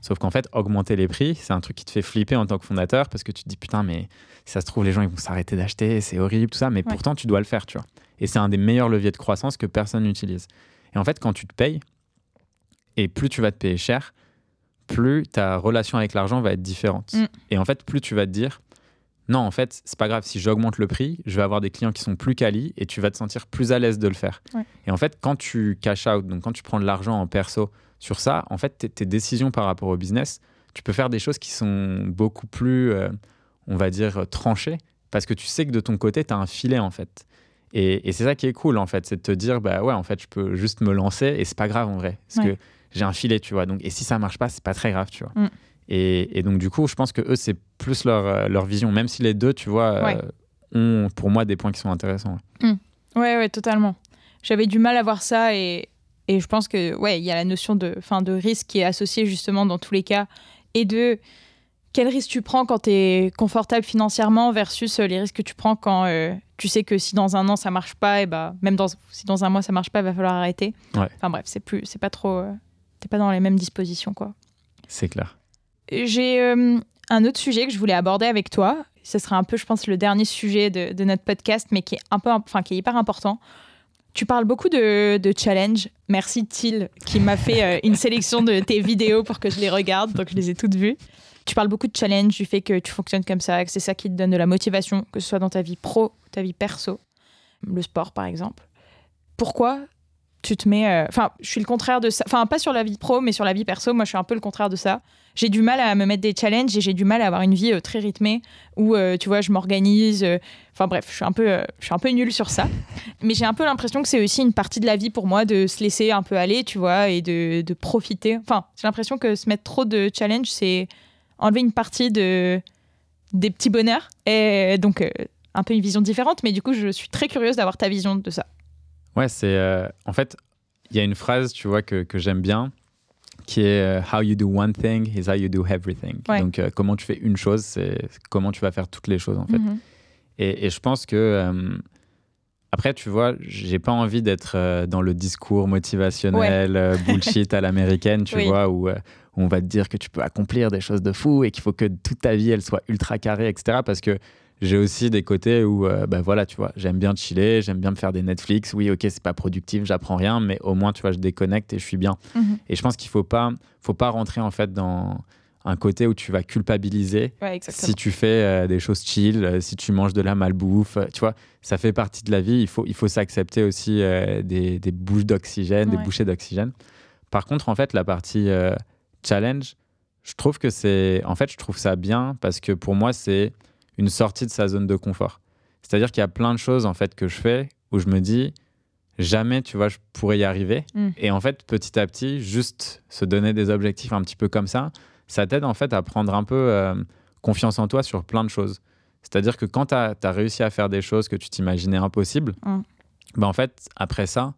Sauf qu'en fait, augmenter les prix, c'est un truc qui te fait flipper en tant que fondateur parce que tu te dis putain, mais si ça se trouve, les gens ils vont s'arrêter d'acheter, c'est horrible, tout ça, mais pourtant tu dois le faire, tu vois. Et c'est un des meilleurs leviers de croissance que personne n'utilise. Et en fait, quand tu te payes, et plus tu vas te payer cher, plus ta relation avec l'argent va être différente. Mm. Et en fait, plus tu vas te dire, non, en fait, c'est pas grave. Si j'augmente le prix, je vais avoir des clients qui sont plus quali et tu vas te sentir plus à l'aise de le faire. Et en fait, quand tu cash out, donc quand tu prends de l'argent en perso sur ça, en fait, tes, décisions par rapport au business, tu peux faire des choses qui sont beaucoup plus, euh, on va dire, tranchées parce que tu sais que de ton côté, tu as un filet en fait. Et, c'est ça qui est cool en fait, c'est de te dire, bah ouais, en fait, je peux juste me lancer et c'est pas grave en vrai. Parce que j'ai un filet, tu vois. Donc, et si ça marche pas, c'est pas très grave, tu vois. Mm. Et, donc, du coup, je pense que eux, c'est plus leur, euh, leur, vision, même si les deux, tu vois, euh, ont pour moi des points qui sont intéressants. Ouais, mmh. ouais, totalement. J'avais du mal à voir ça et, et je pense que, ouais, il y a la notion de, fin, de risque qui est associée justement dans tous les cas Et de quel risque tu prends quand tu es confortable financièrement versus euh, les risques que tu prends quand euh, tu sais que si dans un an ça marche pas, et bah, même dans, si dans un mois ça marche pas, il va falloir arrêter. Enfin bref, c'est plus, c'est pas trop, euh, t'es pas dans les mêmes dispositions quoi. C'est clair. J'ai un autre sujet que je voulais aborder avec toi. Ce sera un peu, je pense, le dernier sujet de, notre podcast, mais qui est un peu, enfin qui est hyper important. Tu parles beaucoup de, challenge. Merci Thiel qui m'a fait une sélection de tes vidéos pour que je les regarde, donc je les ai toutes vues. Tu parles beaucoup de challenge, du fait que tu fonctionnes comme ça, que c'est ça qui te donne de la motivation, que ce soit dans ta vie pro ta vie perso, le sport par exemple. Pourquoi tu te mets. Euh, enfin, je suis le contraire de ça. Enfin, pas sur la vie pro, mais sur la vie perso, moi je suis un peu le contraire de ça. J'ai du mal à me mettre des challenges et j'ai du mal à avoir une vie euh, très rythmée où, euh, tu vois, je m'organise. Enfin, bref, je suis un peu, je peu nulle sur ça. Mais j'ai un peu l'impression que c'est aussi une partie de la vie pour moi de se laisser un peu aller, tu vois, et de, de profiter. Enfin, j'ai l'impression que se mettre trop de challenges, c'est enlever une partie de, des petits bonheurs. Et donc, un peu une vision différente, mais du coup, je suis très curieuse d'avoir ta vision de ça. Ouais, c'est. Euh, en fait, il y a une phrase, tu vois, que, que j'aime bien, qui est euh, How you do one thing is how you do everything. Donc, comment tu fais une chose, c'est comment tu vas faire toutes les choses, en fait. Mhm. et, et, je pense que. après, tu vois, j'ai pas envie d'être dans le discours motivationnel, (laughs) bullshit à l'américaine, tu vois, où on va te dire que tu peux accomplir des choses de fou et qu'il faut que toute ta vie elle soit ultra carrée, etc. Parce que j'ai aussi des côtés où, euh, bah voilà, tu vois, j'aime bien chiller, j'aime bien me faire des Netflix. Oui, ok, c'est pas productif, j'apprends rien, mais au moins, tu vois, je déconnecte et je suis bien. Mhm. Et je pense qu'il faut pas, faut pas rentrer en fait dans un côté où tu vas culpabiliser si tu fais euh, des choses chill, euh, si tu manges de la malbouffe, tu vois, ça fait partie de la vie. Il faut, il faut s'accepter aussi des, des, bouches d'oxygène, des bouchées d'oxygène. Par contre, en fait, la partie challenge, je trouve que c'est. En fait, je trouve ça bien parce que pour moi, c'est une sortie de sa zone de confort. C'est-à-dire qu'il y a plein de choses en fait que je fais où je me dis jamais, tu vois, je pourrais y arriver. Mm. Et en fait, petit à petit, juste se donner des objectifs un petit peu comme ça, ça t'aide en fait à prendre un peu euh, confiance en toi sur plein de choses. C'est-à-dire que quand tu as, réussi à faire des choses que tu t'imaginais impossibles, ben en fait, après ça,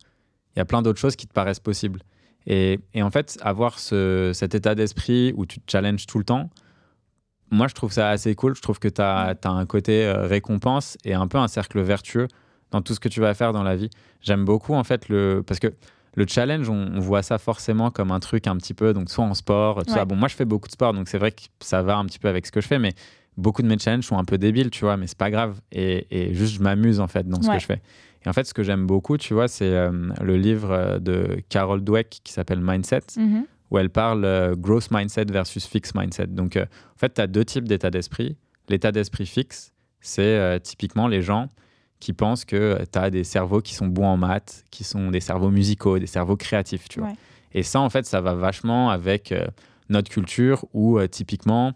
il y a plein d'autres choses qui te paraissent possibles. Et, en fait, avoir cet état d'esprit où tu te challenges tout le temps, moi, je trouve ça assez cool. Je trouve que tu as, un côté euh, récompense et un peu un cercle vertueux dans tout ce que tu vas faire dans la vie. J'aime beaucoup, en fait, le... parce que le challenge, on, voit ça forcément comme un truc un petit peu, donc soit en sport, tout ça. Bon, moi, je fais beaucoup de sport, donc c'est vrai que ça va un petit peu avec ce que je fais, mais beaucoup de mes challenges sont un peu débiles, tu vois, mais c'est pas grave. Et, juste, je m'amuse, en fait, dans ce que je fais. Et en fait, ce que j'aime beaucoup, tu vois, c'est euh, le livre euh, de Carol Dweck qui s'appelle Mindset, mhm. Où elle parle euh, growth mindset versus fixed mindset. Donc, en fait, tu as deux types d'état d'esprit. L'état d'esprit fixe, c'est typiquement les gens qui pensent que tu as des cerveaux qui sont bons en maths, qui sont des cerveaux musicaux, des cerveaux créatifs, tu vois. Et ça, en fait, ça va vachement avec notre culture où, typiquement,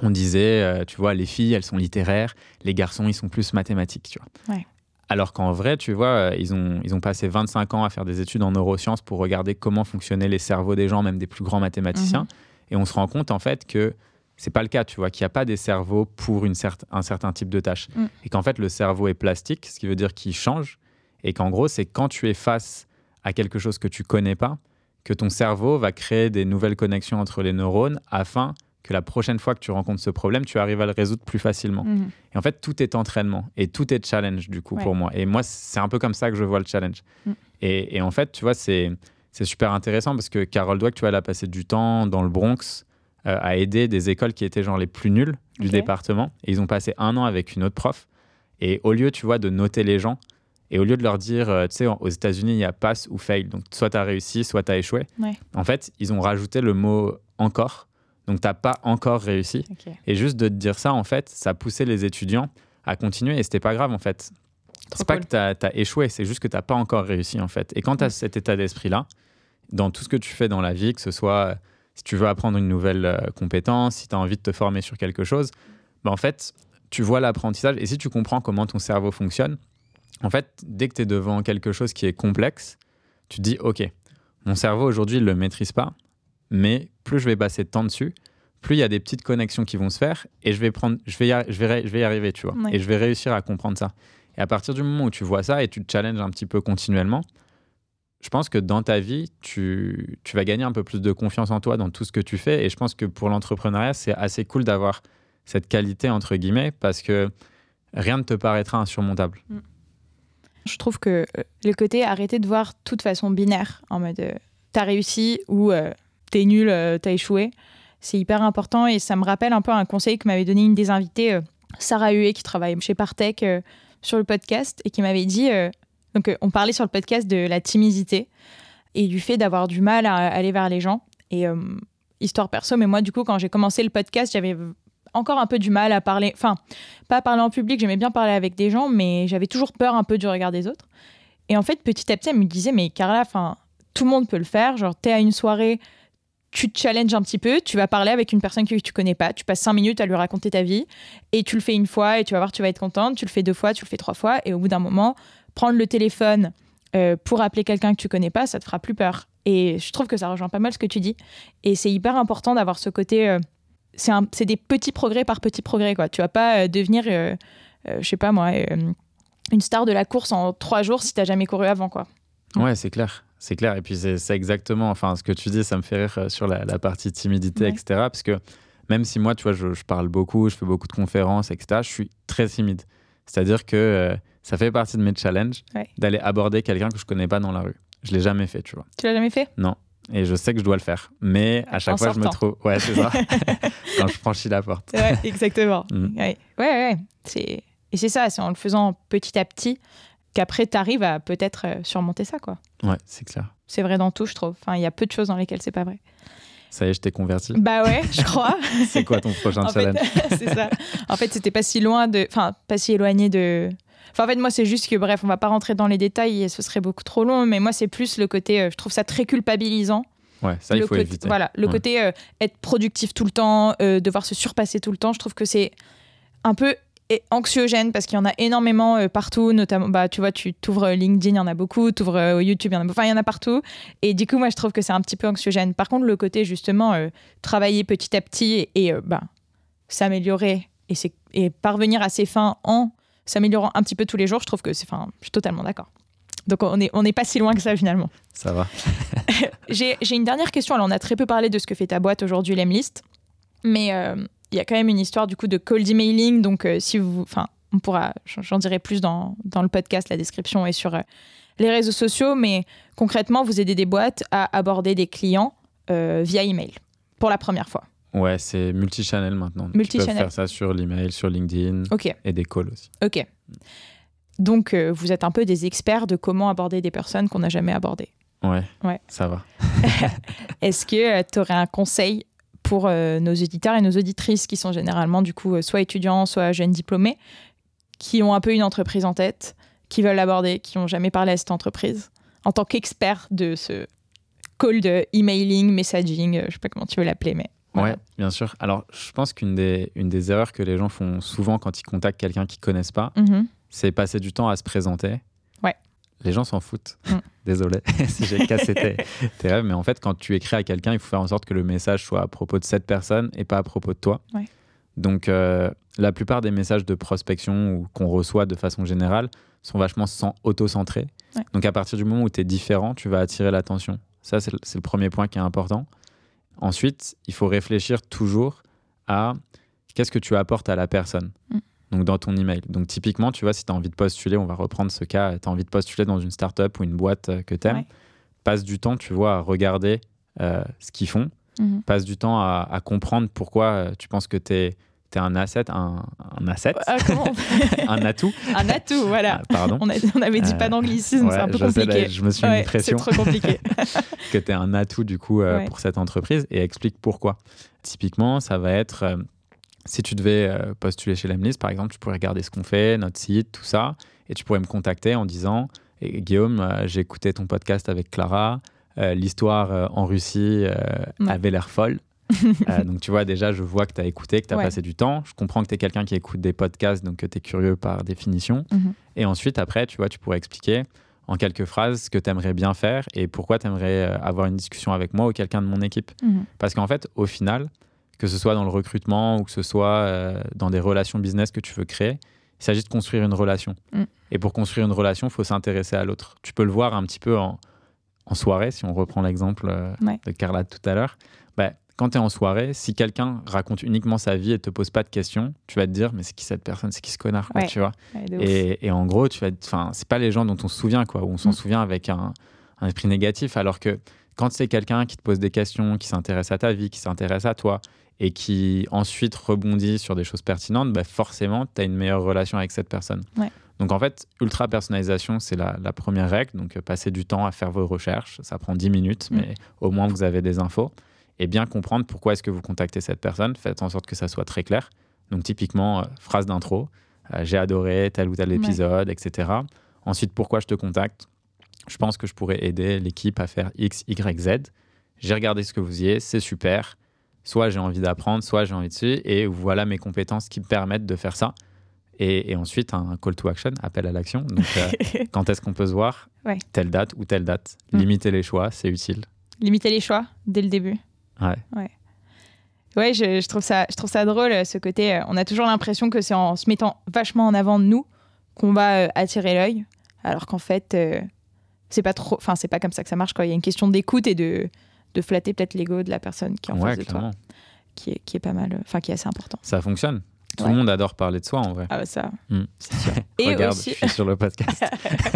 on disait, tu vois, les filles, elles sont littéraires, les garçons, ils sont plus mathématiques, tu vois. Ouais. Alors qu'en vrai, tu vois, euh, ils ont, ils ont passé 25 ans à faire des études en neurosciences pour regarder comment fonctionnaient les cerveaux des gens, même des plus grands mathématiciens. Mhm. Et on se rend compte, en fait, que c'est pas le cas, tu vois, qu'il n'y a pas des cerveaux pour une un certain type de tâche. Mm. Et qu'en fait, le cerveau est plastique, ce qui veut dire qu'il change. Et qu'en gros, c'est quand tu es face à quelque chose que tu connais pas, que ton cerveau va créer des nouvelles connexions entre les neurones afin que la prochaine fois que tu rencontres ce problème, tu arrives à le résoudre plus facilement. Mhm. Et en fait, tout est entraînement et tout est challenge du coup pour moi. Et moi, c'est un peu comme ça que je vois le challenge. Mm. Et, en fait, tu vois, c'est super intéressant parce que Carol Dweck, tu vois, elle a passé du temps dans le Bronx euh, à aider des écoles qui étaient genre les plus nulles du département. Et ils ont passé un an avec une autre prof. Et au lieu, tu vois, de noter les gens, et au lieu de leur dire, euh, tu sais, aux États-Unis, il y a pass ou fail. Donc, soit tu as réussi, soit tu as échoué. En fait, ils ont rajouté le mot encore donc, tu n'as pas encore réussi. Et juste de te dire ça, en fait, ça poussait les étudiants à continuer et c'était pas grave, en fait. C'est pas que tu as, échoué, c'est juste que tu n'as pas encore réussi, en fait. Et quand tu as cet état d'esprit-là, dans tout ce que tu fais dans la vie, que ce soit euh, si tu veux apprendre une nouvelle euh, compétence, si tu as envie de te former sur quelque chose, bah en fait, tu vois l'apprentissage et si tu comprends comment ton cerveau fonctionne, en fait, dès que tu es devant quelque chose qui est complexe, tu te dis, OK, mon cerveau aujourd'hui, il ne le maîtrise pas, mais plus je vais passer de temps dessus, plus il y a des petites connexions qui vont se faire et je vais, prendre, je vais, y, je vais, je vais y arriver, tu vois. Et je vais réussir à comprendre ça. Et à partir du moment où tu vois ça et tu te challenges un petit peu continuellement, je pense que dans ta vie, tu, tu vas gagner un peu plus de confiance en toi dans tout ce que tu fais. Et je pense que pour l'entrepreneuriat, c'est assez cool d'avoir cette qualité, entre guillemets, parce que rien ne te paraîtra insurmontable. Mm. Je trouve que euh, le côté arrêter de voir toute façon binaire, en mode euh, t'as réussi ou euh, t'es nul, t'as échoué, c'est hyper important et ça me rappelle un peu un conseil que m'avait donné une des invitées, Sarah Huet, qui travaille chez Partech sur le podcast et qui m'avait dit donc on parlait sur le podcast de la timidité et du fait d'avoir du mal à aller vers les gens. Et histoire perso, mais moi du coup quand j'ai commencé le podcast, j'avais encore un peu du mal à parler, enfin, pas parler en public, j'aimais bien parler avec des gens, mais j'avais toujours peur un peu du regard des autres. Et en fait, petit à petit, elle me disait, mais Carla, enfin, tout le monde peut le faire. Genre, t'es à une soirée, tu te challenges un petit peu, tu vas parler avec une personne que tu connais pas, tu passes cinq minutes à lui raconter ta vie, et tu le fais une fois, et tu vas voir, tu vas être contente, tu le fais deux fois, tu le fais trois fois, et au bout d'un moment, prendre le téléphone euh, pour appeler quelqu'un que tu connais pas, ça te fera plus peur. Et je trouve que ça rejoint pas mal ce que tu dis. Et c'est hyper important d'avoir ce côté. Euh, c'est des petits progrès par petits progrès. Quoi. Tu vas pas euh, devenir, je sais pas moi, une star de la course en trois jours si tu n'as jamais couru avant. Quoi. Ouais, c'est clair. C'est clair. Et puis, c'est exactement, enfin, ce que tu dis, ça me fait rire sur la, partie timidité, etc. Parce que même si moi, tu vois, je, parle beaucoup, je fais beaucoup de conférences, etc., je suis très timide. C'est-à-dire que ça fait partie de mes challenges d'aller aborder quelqu'un que je connais pas dans la rue. Je l'ai jamais fait, tu vois. Tu l'as jamais fait? Non et je sais que je dois le faire. Mais à chaque fois, je me trouve. Ouais, c'est ça. (laughs) (laughs) Quand je franchis la porte. Ouais, exactement. Mm. Ouais, ouais, ouais. Et c'est ça, c'est en le faisant petit à petit qu'après, tu arrives à peut-être euh, surmonter ça, quoi. Ouais, c'est clair. C'est vrai dans tout, je trouve. Enfin, il y a peu de choses dans lesquelles c'est pas vrai. Ça y est, je t'ai converti. Bah ouais, je crois. (laughs) c'est quoi ton prochain challenge? (laughs) C'est ça. En fait, c'était pas si loin de. Enfin, pas si éloigné de en fait, moi, c'est juste que, bref, on va pas rentrer dans les détails et ce serait beaucoup trop long, mais moi, c'est plus le côté, euh, je trouve ça très culpabilisant. Ouais, ça, il faut éviter. Voilà, le côté euh, être productif tout le temps, euh, devoir se surpasser tout le temps, je trouve que c'est un peu anxiogène parce qu'il y en a énormément partout, notamment, bah, tu vois, tu t'ouvres LinkedIn, il y en a beaucoup, tu ouvres YouTube, il y en a enfin, il y en a partout. Et du coup, moi, je trouve que c'est un petit peu anxiogène. Par contre, le côté, justement, travailler petit à petit et, bah, s'améliorer et, et parvenir à ses fins en s'améliorant un petit peu tous les jours, je trouve que c'est. Enfin, je suis totalement d'accord. Donc on n'est on est pas si loin que ça finalement. Ça va. (laughs) J'ai une dernière question. Alors on a très peu parlé de ce que fait ta boîte aujourd'hui, l'Emlist. Mais euh, il y a quand même une histoire du coup de cold emailing. Donc euh, si vous. Enfin, on pourra. J'en dirai plus dans, dans, le podcast, la description et sur euh, les réseaux sociaux. Mais concrètement, vous aidez des boîtes à aborder des clients via email pour la première fois. Ouais, c'est multi-channel maintenant. multi Tu peux faire ça sur l'email, sur LinkedIn et des calls aussi. Ok. Donc, euh, vous êtes un peu des experts de comment aborder des personnes qu'on n'a jamais abordées. Ouais, ouais. ça va. (laughs) Est-ce que euh, tu aurais un conseil pour euh, nos auditeurs et nos auditrices qui sont généralement du coup soit étudiants, soit jeunes diplômés, qui ont un peu une entreprise en tête, qui veulent l'aborder, qui n'ont jamais parlé à cette entreprise, en tant qu'expert de ce call de emailing, messaging, je sais pas comment tu veux l'appeler, mais Ouais, bien sûr. Alors, je pense qu'une des, une des erreurs que les gens font souvent quand ils contactent quelqu'un qu'ils connaissent pas, mhm. c'est passer du temps à se présenter. Ouais. Les gens s'en foutent. Mm. Désolé (laughs) si j'ai cassé tes, rêves, mais en fait, quand tu écris à quelqu'un, il faut faire en sorte que le message soit à propos de cette personne et pas à propos de toi. Ouais. Donc, euh, la plupart des messages de prospection ou qu'on reçoit de façon générale sont vachement auto-centrés. Donc, à partir du moment où tu es différent, tu vas attirer l'attention. Ça, c'est le premier point qui est important. Ensuite, il faut réfléchir toujours à qu'est-ce que tu apportes à la personne. Mm. Donc dans ton email. Donc typiquement, tu vois, si tu as envie de postuler, on va reprendre ce cas, tu as envie de postuler dans une startup ou une boîte euh, que tu aimes, passe du temps, tu vois, à regarder euh, ce qu'ils font, mm-hmm. passe du temps à, à comprendre pourquoi euh, tu penses que tu es c'était un asset, un, un asset, ah, (laughs) un atout. Un atout, voilà. Ah, pardon. On, on, avait dit pas d'anglicisme, c'est un peu compliqué. je me suis mis une pression. C'est trop compliqué. (laughs) que tu es un atout du coup euh, pour cette entreprise et explique pourquoi. Typiquement, ça va être euh, si tu devais euh, postuler chez Lemlist, par exemple, tu pourrais regarder ce qu'on fait, notre site, tout ça, et tu pourrais me contacter en disant Guillaume, j'ai écouté ton podcast avec Clara. L'histoire en Russie avait l'air folle. (laughs) Euh, donc, tu vois, déjà, je vois que tu as écouté, que tu as passé du temps. Je comprends que tu es quelqu'un qui écoute des podcasts, donc que tu es curieux par définition. Mhm. Et ensuite, après, tu vois, tu pourrais expliquer en quelques phrases ce que tu aimerais bien faire et pourquoi tu aimerais euh, avoir une discussion avec moi ou quelqu'un de mon équipe. Mhm. Parce qu'en fait, au final, que ce soit dans le recrutement ou que ce soit euh, dans des relations business que tu veux créer, il s'agit de construire une relation. Mm. Et pour construire une relation, il faut s'intéresser à l'autre. Tu peux le voir un petit peu en, en soirée, si on reprend l'exemple euh, de Carla tout à l'heure, bah, quand tu es en soirée, si quelqu'un raconte uniquement sa vie et te pose pas de questions, tu vas te dire mais c'est qui cette personne, c'est qui ce connard, tu vois? et, en gros, tu vas, enfin, c'est pas les gens dont on se souvient quoi, ou on s'en mm. souvient avec un, esprit négatif, alors que quand c'est quelqu'un qui te pose des questions, qui s'intéresse à ta vie, qui s'intéresse à toi et qui ensuite rebondit sur des choses pertinentes, bah forcément, tu as une meilleure relation avec cette personne. Donc en fait, ultra personnalisation, c'est la, première règle. Donc euh, passer du temps à faire vos recherches, ça prend 10 minutes, mm. mais au moins vous avez des infos et bien comprendre pourquoi est-ce que vous contactez cette personne. Faites en sorte que ça soit très clair. Donc typiquement, euh, phrase d'intro, euh, j'ai adoré tel ou tel épisode, etc. Ensuite, pourquoi je te contacte? Je pense que je pourrais aider l'équipe à faire X, Y, Z. J'ai regardé ce que vous y êtes, c'est super. Soit j'ai envie d'apprendre, soit j'ai envie de suivre, et voilà mes compétences qui me permettent de faire ça. Et, ensuite, un call to action, appel à l'action. Donc, euh, (laughs) quand est-ce qu'on peut se voir Telle date ou telle date. Mm. Limiter les choix, c'est utile. Limiter les choix dès le début. Ouais. Ouais, ouais je, trouve ça, je trouve ça drôle, ce côté. Euh, on a toujours l'impression que c'est en se mettant vachement en avant de nous qu'on va euh, attirer l'œil, alors qu'en fait, c'est pas trop. Enfin, c'est pas comme ça que ça marche. Quand il y a une question d'écoute et de, de flatter peut-être l'ego de la personne qui est en face de toi, qui est, qui est pas mal. Enfin, qui est assez important. Ça fonctionne. Tout le monde adore parler de soi en vrai. Ah bah ça, c'est sûr. (laughs) Et Regarde, je suis sur le podcast.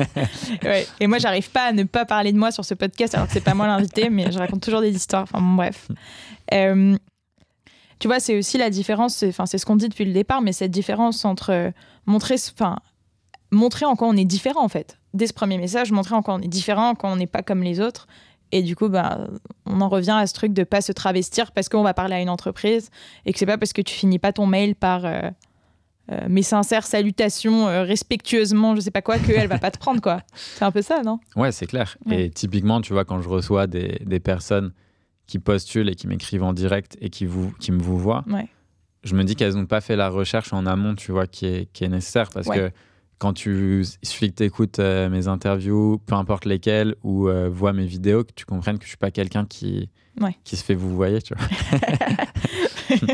(laughs) ouais. Et moi, j'arrive pas à ne pas parler de moi sur ce podcast alors que c'est pas moi l'invité, (laughs) mais je raconte toujours des histoires. Enfin bon, bref. Euh, tu vois, c'est aussi la différence, enfin c'est ce qu'on dit depuis le départ, mais cette différence entre euh, montrer, enfin montrer en quoi on est différent en fait. Dès ce premier message, montrer en quoi on est différent, en quoi on n'est pas comme les autres, et du coup, bah, on en revient à ce truc de pas se travestir parce qu'on va parler à une entreprise et que c'est pas parce que tu finis pas ton mail par euh, euh, mes sincères salutations euh, respectueusement, je sais pas quoi, qu'elle va pas te prendre quoi. (laughs) C'est un peu ça, non? Ouais, c'est clair. Et typiquement, tu vois, quand je reçois des, des personnes qui postulent et qui m'écrivent en direct et qui, vous, qui me vous voient, je me dis qu'elles n'ont pas fait la recherche en amont, tu vois, qui est, qui est nécessaire parce que quand tu il suffit que tu écoutes euh, mes interviews, peu importe lesquelles, ou euh, vois mes vidéos, que tu comprennes que je suis pas quelqu'un qui, qui se fait vous voyez, tu vois. (laughs)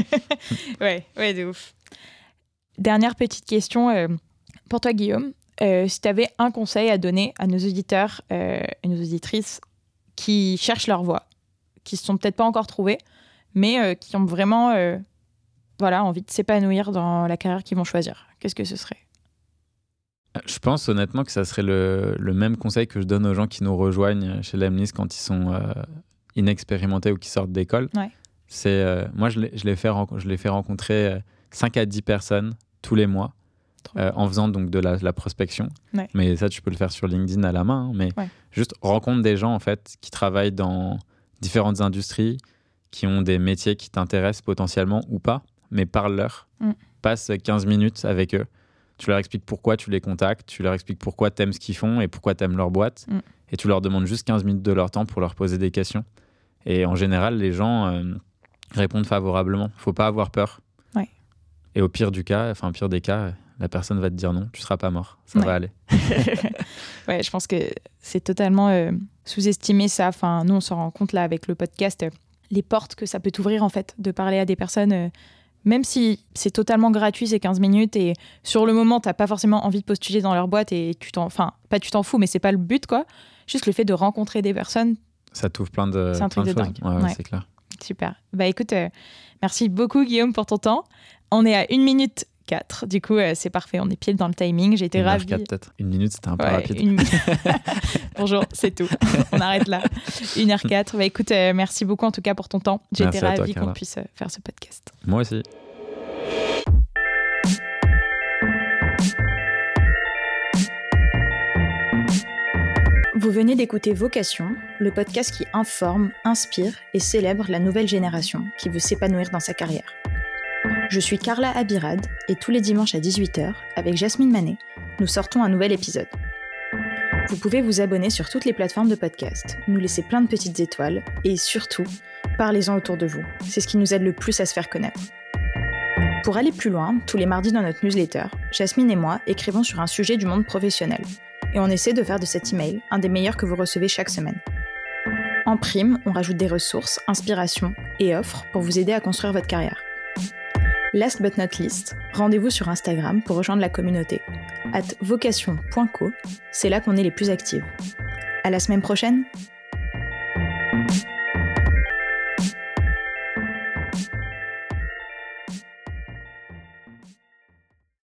ouais, ouais, de ouf. Dernière petite question euh, pour toi, Guillaume. si tu avais un conseil à donner à nos auditeurs et nos auditrices qui cherchent leur voie, qui se sont peut-être pas encore trouvés, mais qui ont vraiment voilà, envie de s'épanouir dans la carrière qu'ils vont choisir, qu'est-ce que ce serait? Je pense honnêtement que ça serait le, même conseil que je donne aux gens qui nous rejoignent chez Lemnis quand ils sont euh, inexpérimentés ou qui sortent d'école. C'est euh, moi je les, fais, je les fais rencontrer 5 euh, à 10 personnes tous les mois en faisant donc de la, prospection. Mais ça tu peux le faire sur LinkedIn à la main. Hein, mais juste rencontre des gens en fait qui travaillent dans différentes industries, qui ont des métiers qui t'intéressent potentiellement ou pas, mais parle-leur. Mm. Passe 15 minutes avec eux tu leur expliques pourquoi tu les contactes, tu leur expliques pourquoi tu aimes ce qu'ils font et pourquoi tu aimes leur boîte. Mm. Et tu leur demandes juste 15 minutes de leur temps pour leur poser des questions. Et en général, les gens euh, répondent favorablement. faut pas avoir peur. Et au pire du cas, enfin, pire des cas, la personne va te dire non, tu seras pas mort, ça va aller. (laughs) ouais, je pense que c'est totalement euh, sous-estimé ça. Enfin, nous, on s'en rend compte là avec le podcast, euh, les portes que ça peut t'ouvrir en fait, de parler à des personnes même si c'est totalement gratuit ces 15 minutes et sur le moment, tu n'as pas forcément envie de postuler dans leur boîte et tu t'en. Enfin, pas tu t'en fous, mais c'est pas le but, quoi. Juste le fait de rencontrer des personnes. Ça t'ouvre plein de. C'est un truc de, dingue. Ouais, c'est clair. Super. Bah écoute, euh, merci beaucoup, Guillaume, pour ton temps. On est à une minute 4. Du coup, euh, c'est parfait. On est pile dans le timing. J'ai été ravie. peut-être. Une minute, c'était un peu rapide. (laughs) (laughs) Bonjour, c'est tout. On arrête là. 1h04. Bah, écoute, euh, merci beaucoup en tout cas pour ton temps. J'ai été ravie qu'on puisse euh, faire ce podcast. Moi aussi. Vous venez d'écouter Vocation, le podcast qui informe, inspire et célèbre la nouvelle génération qui veut s'épanouir dans sa carrière. Je suis Carla Abirad et tous les dimanches à 18h, avec Jasmine Manet, nous sortons un nouvel épisode. Vous pouvez vous abonner sur toutes les plateformes de podcast, nous laisser plein de petites étoiles et surtout, parlez-en autour de vous. C'est ce qui nous aide le plus à se faire connaître. Pour aller plus loin, tous les mardis dans notre newsletter, Jasmine et moi écrivons sur un sujet du monde professionnel et on essaie de faire de cet email un des meilleurs que vous recevez chaque semaine. En prime, on rajoute des ressources, inspirations et offres pour vous aider à construire votre carrière. Last but not least, rendez-vous sur Instagram pour rejoindre la communauté. At vocation.co, c'est là qu'on est les plus actifs. À la semaine prochaine!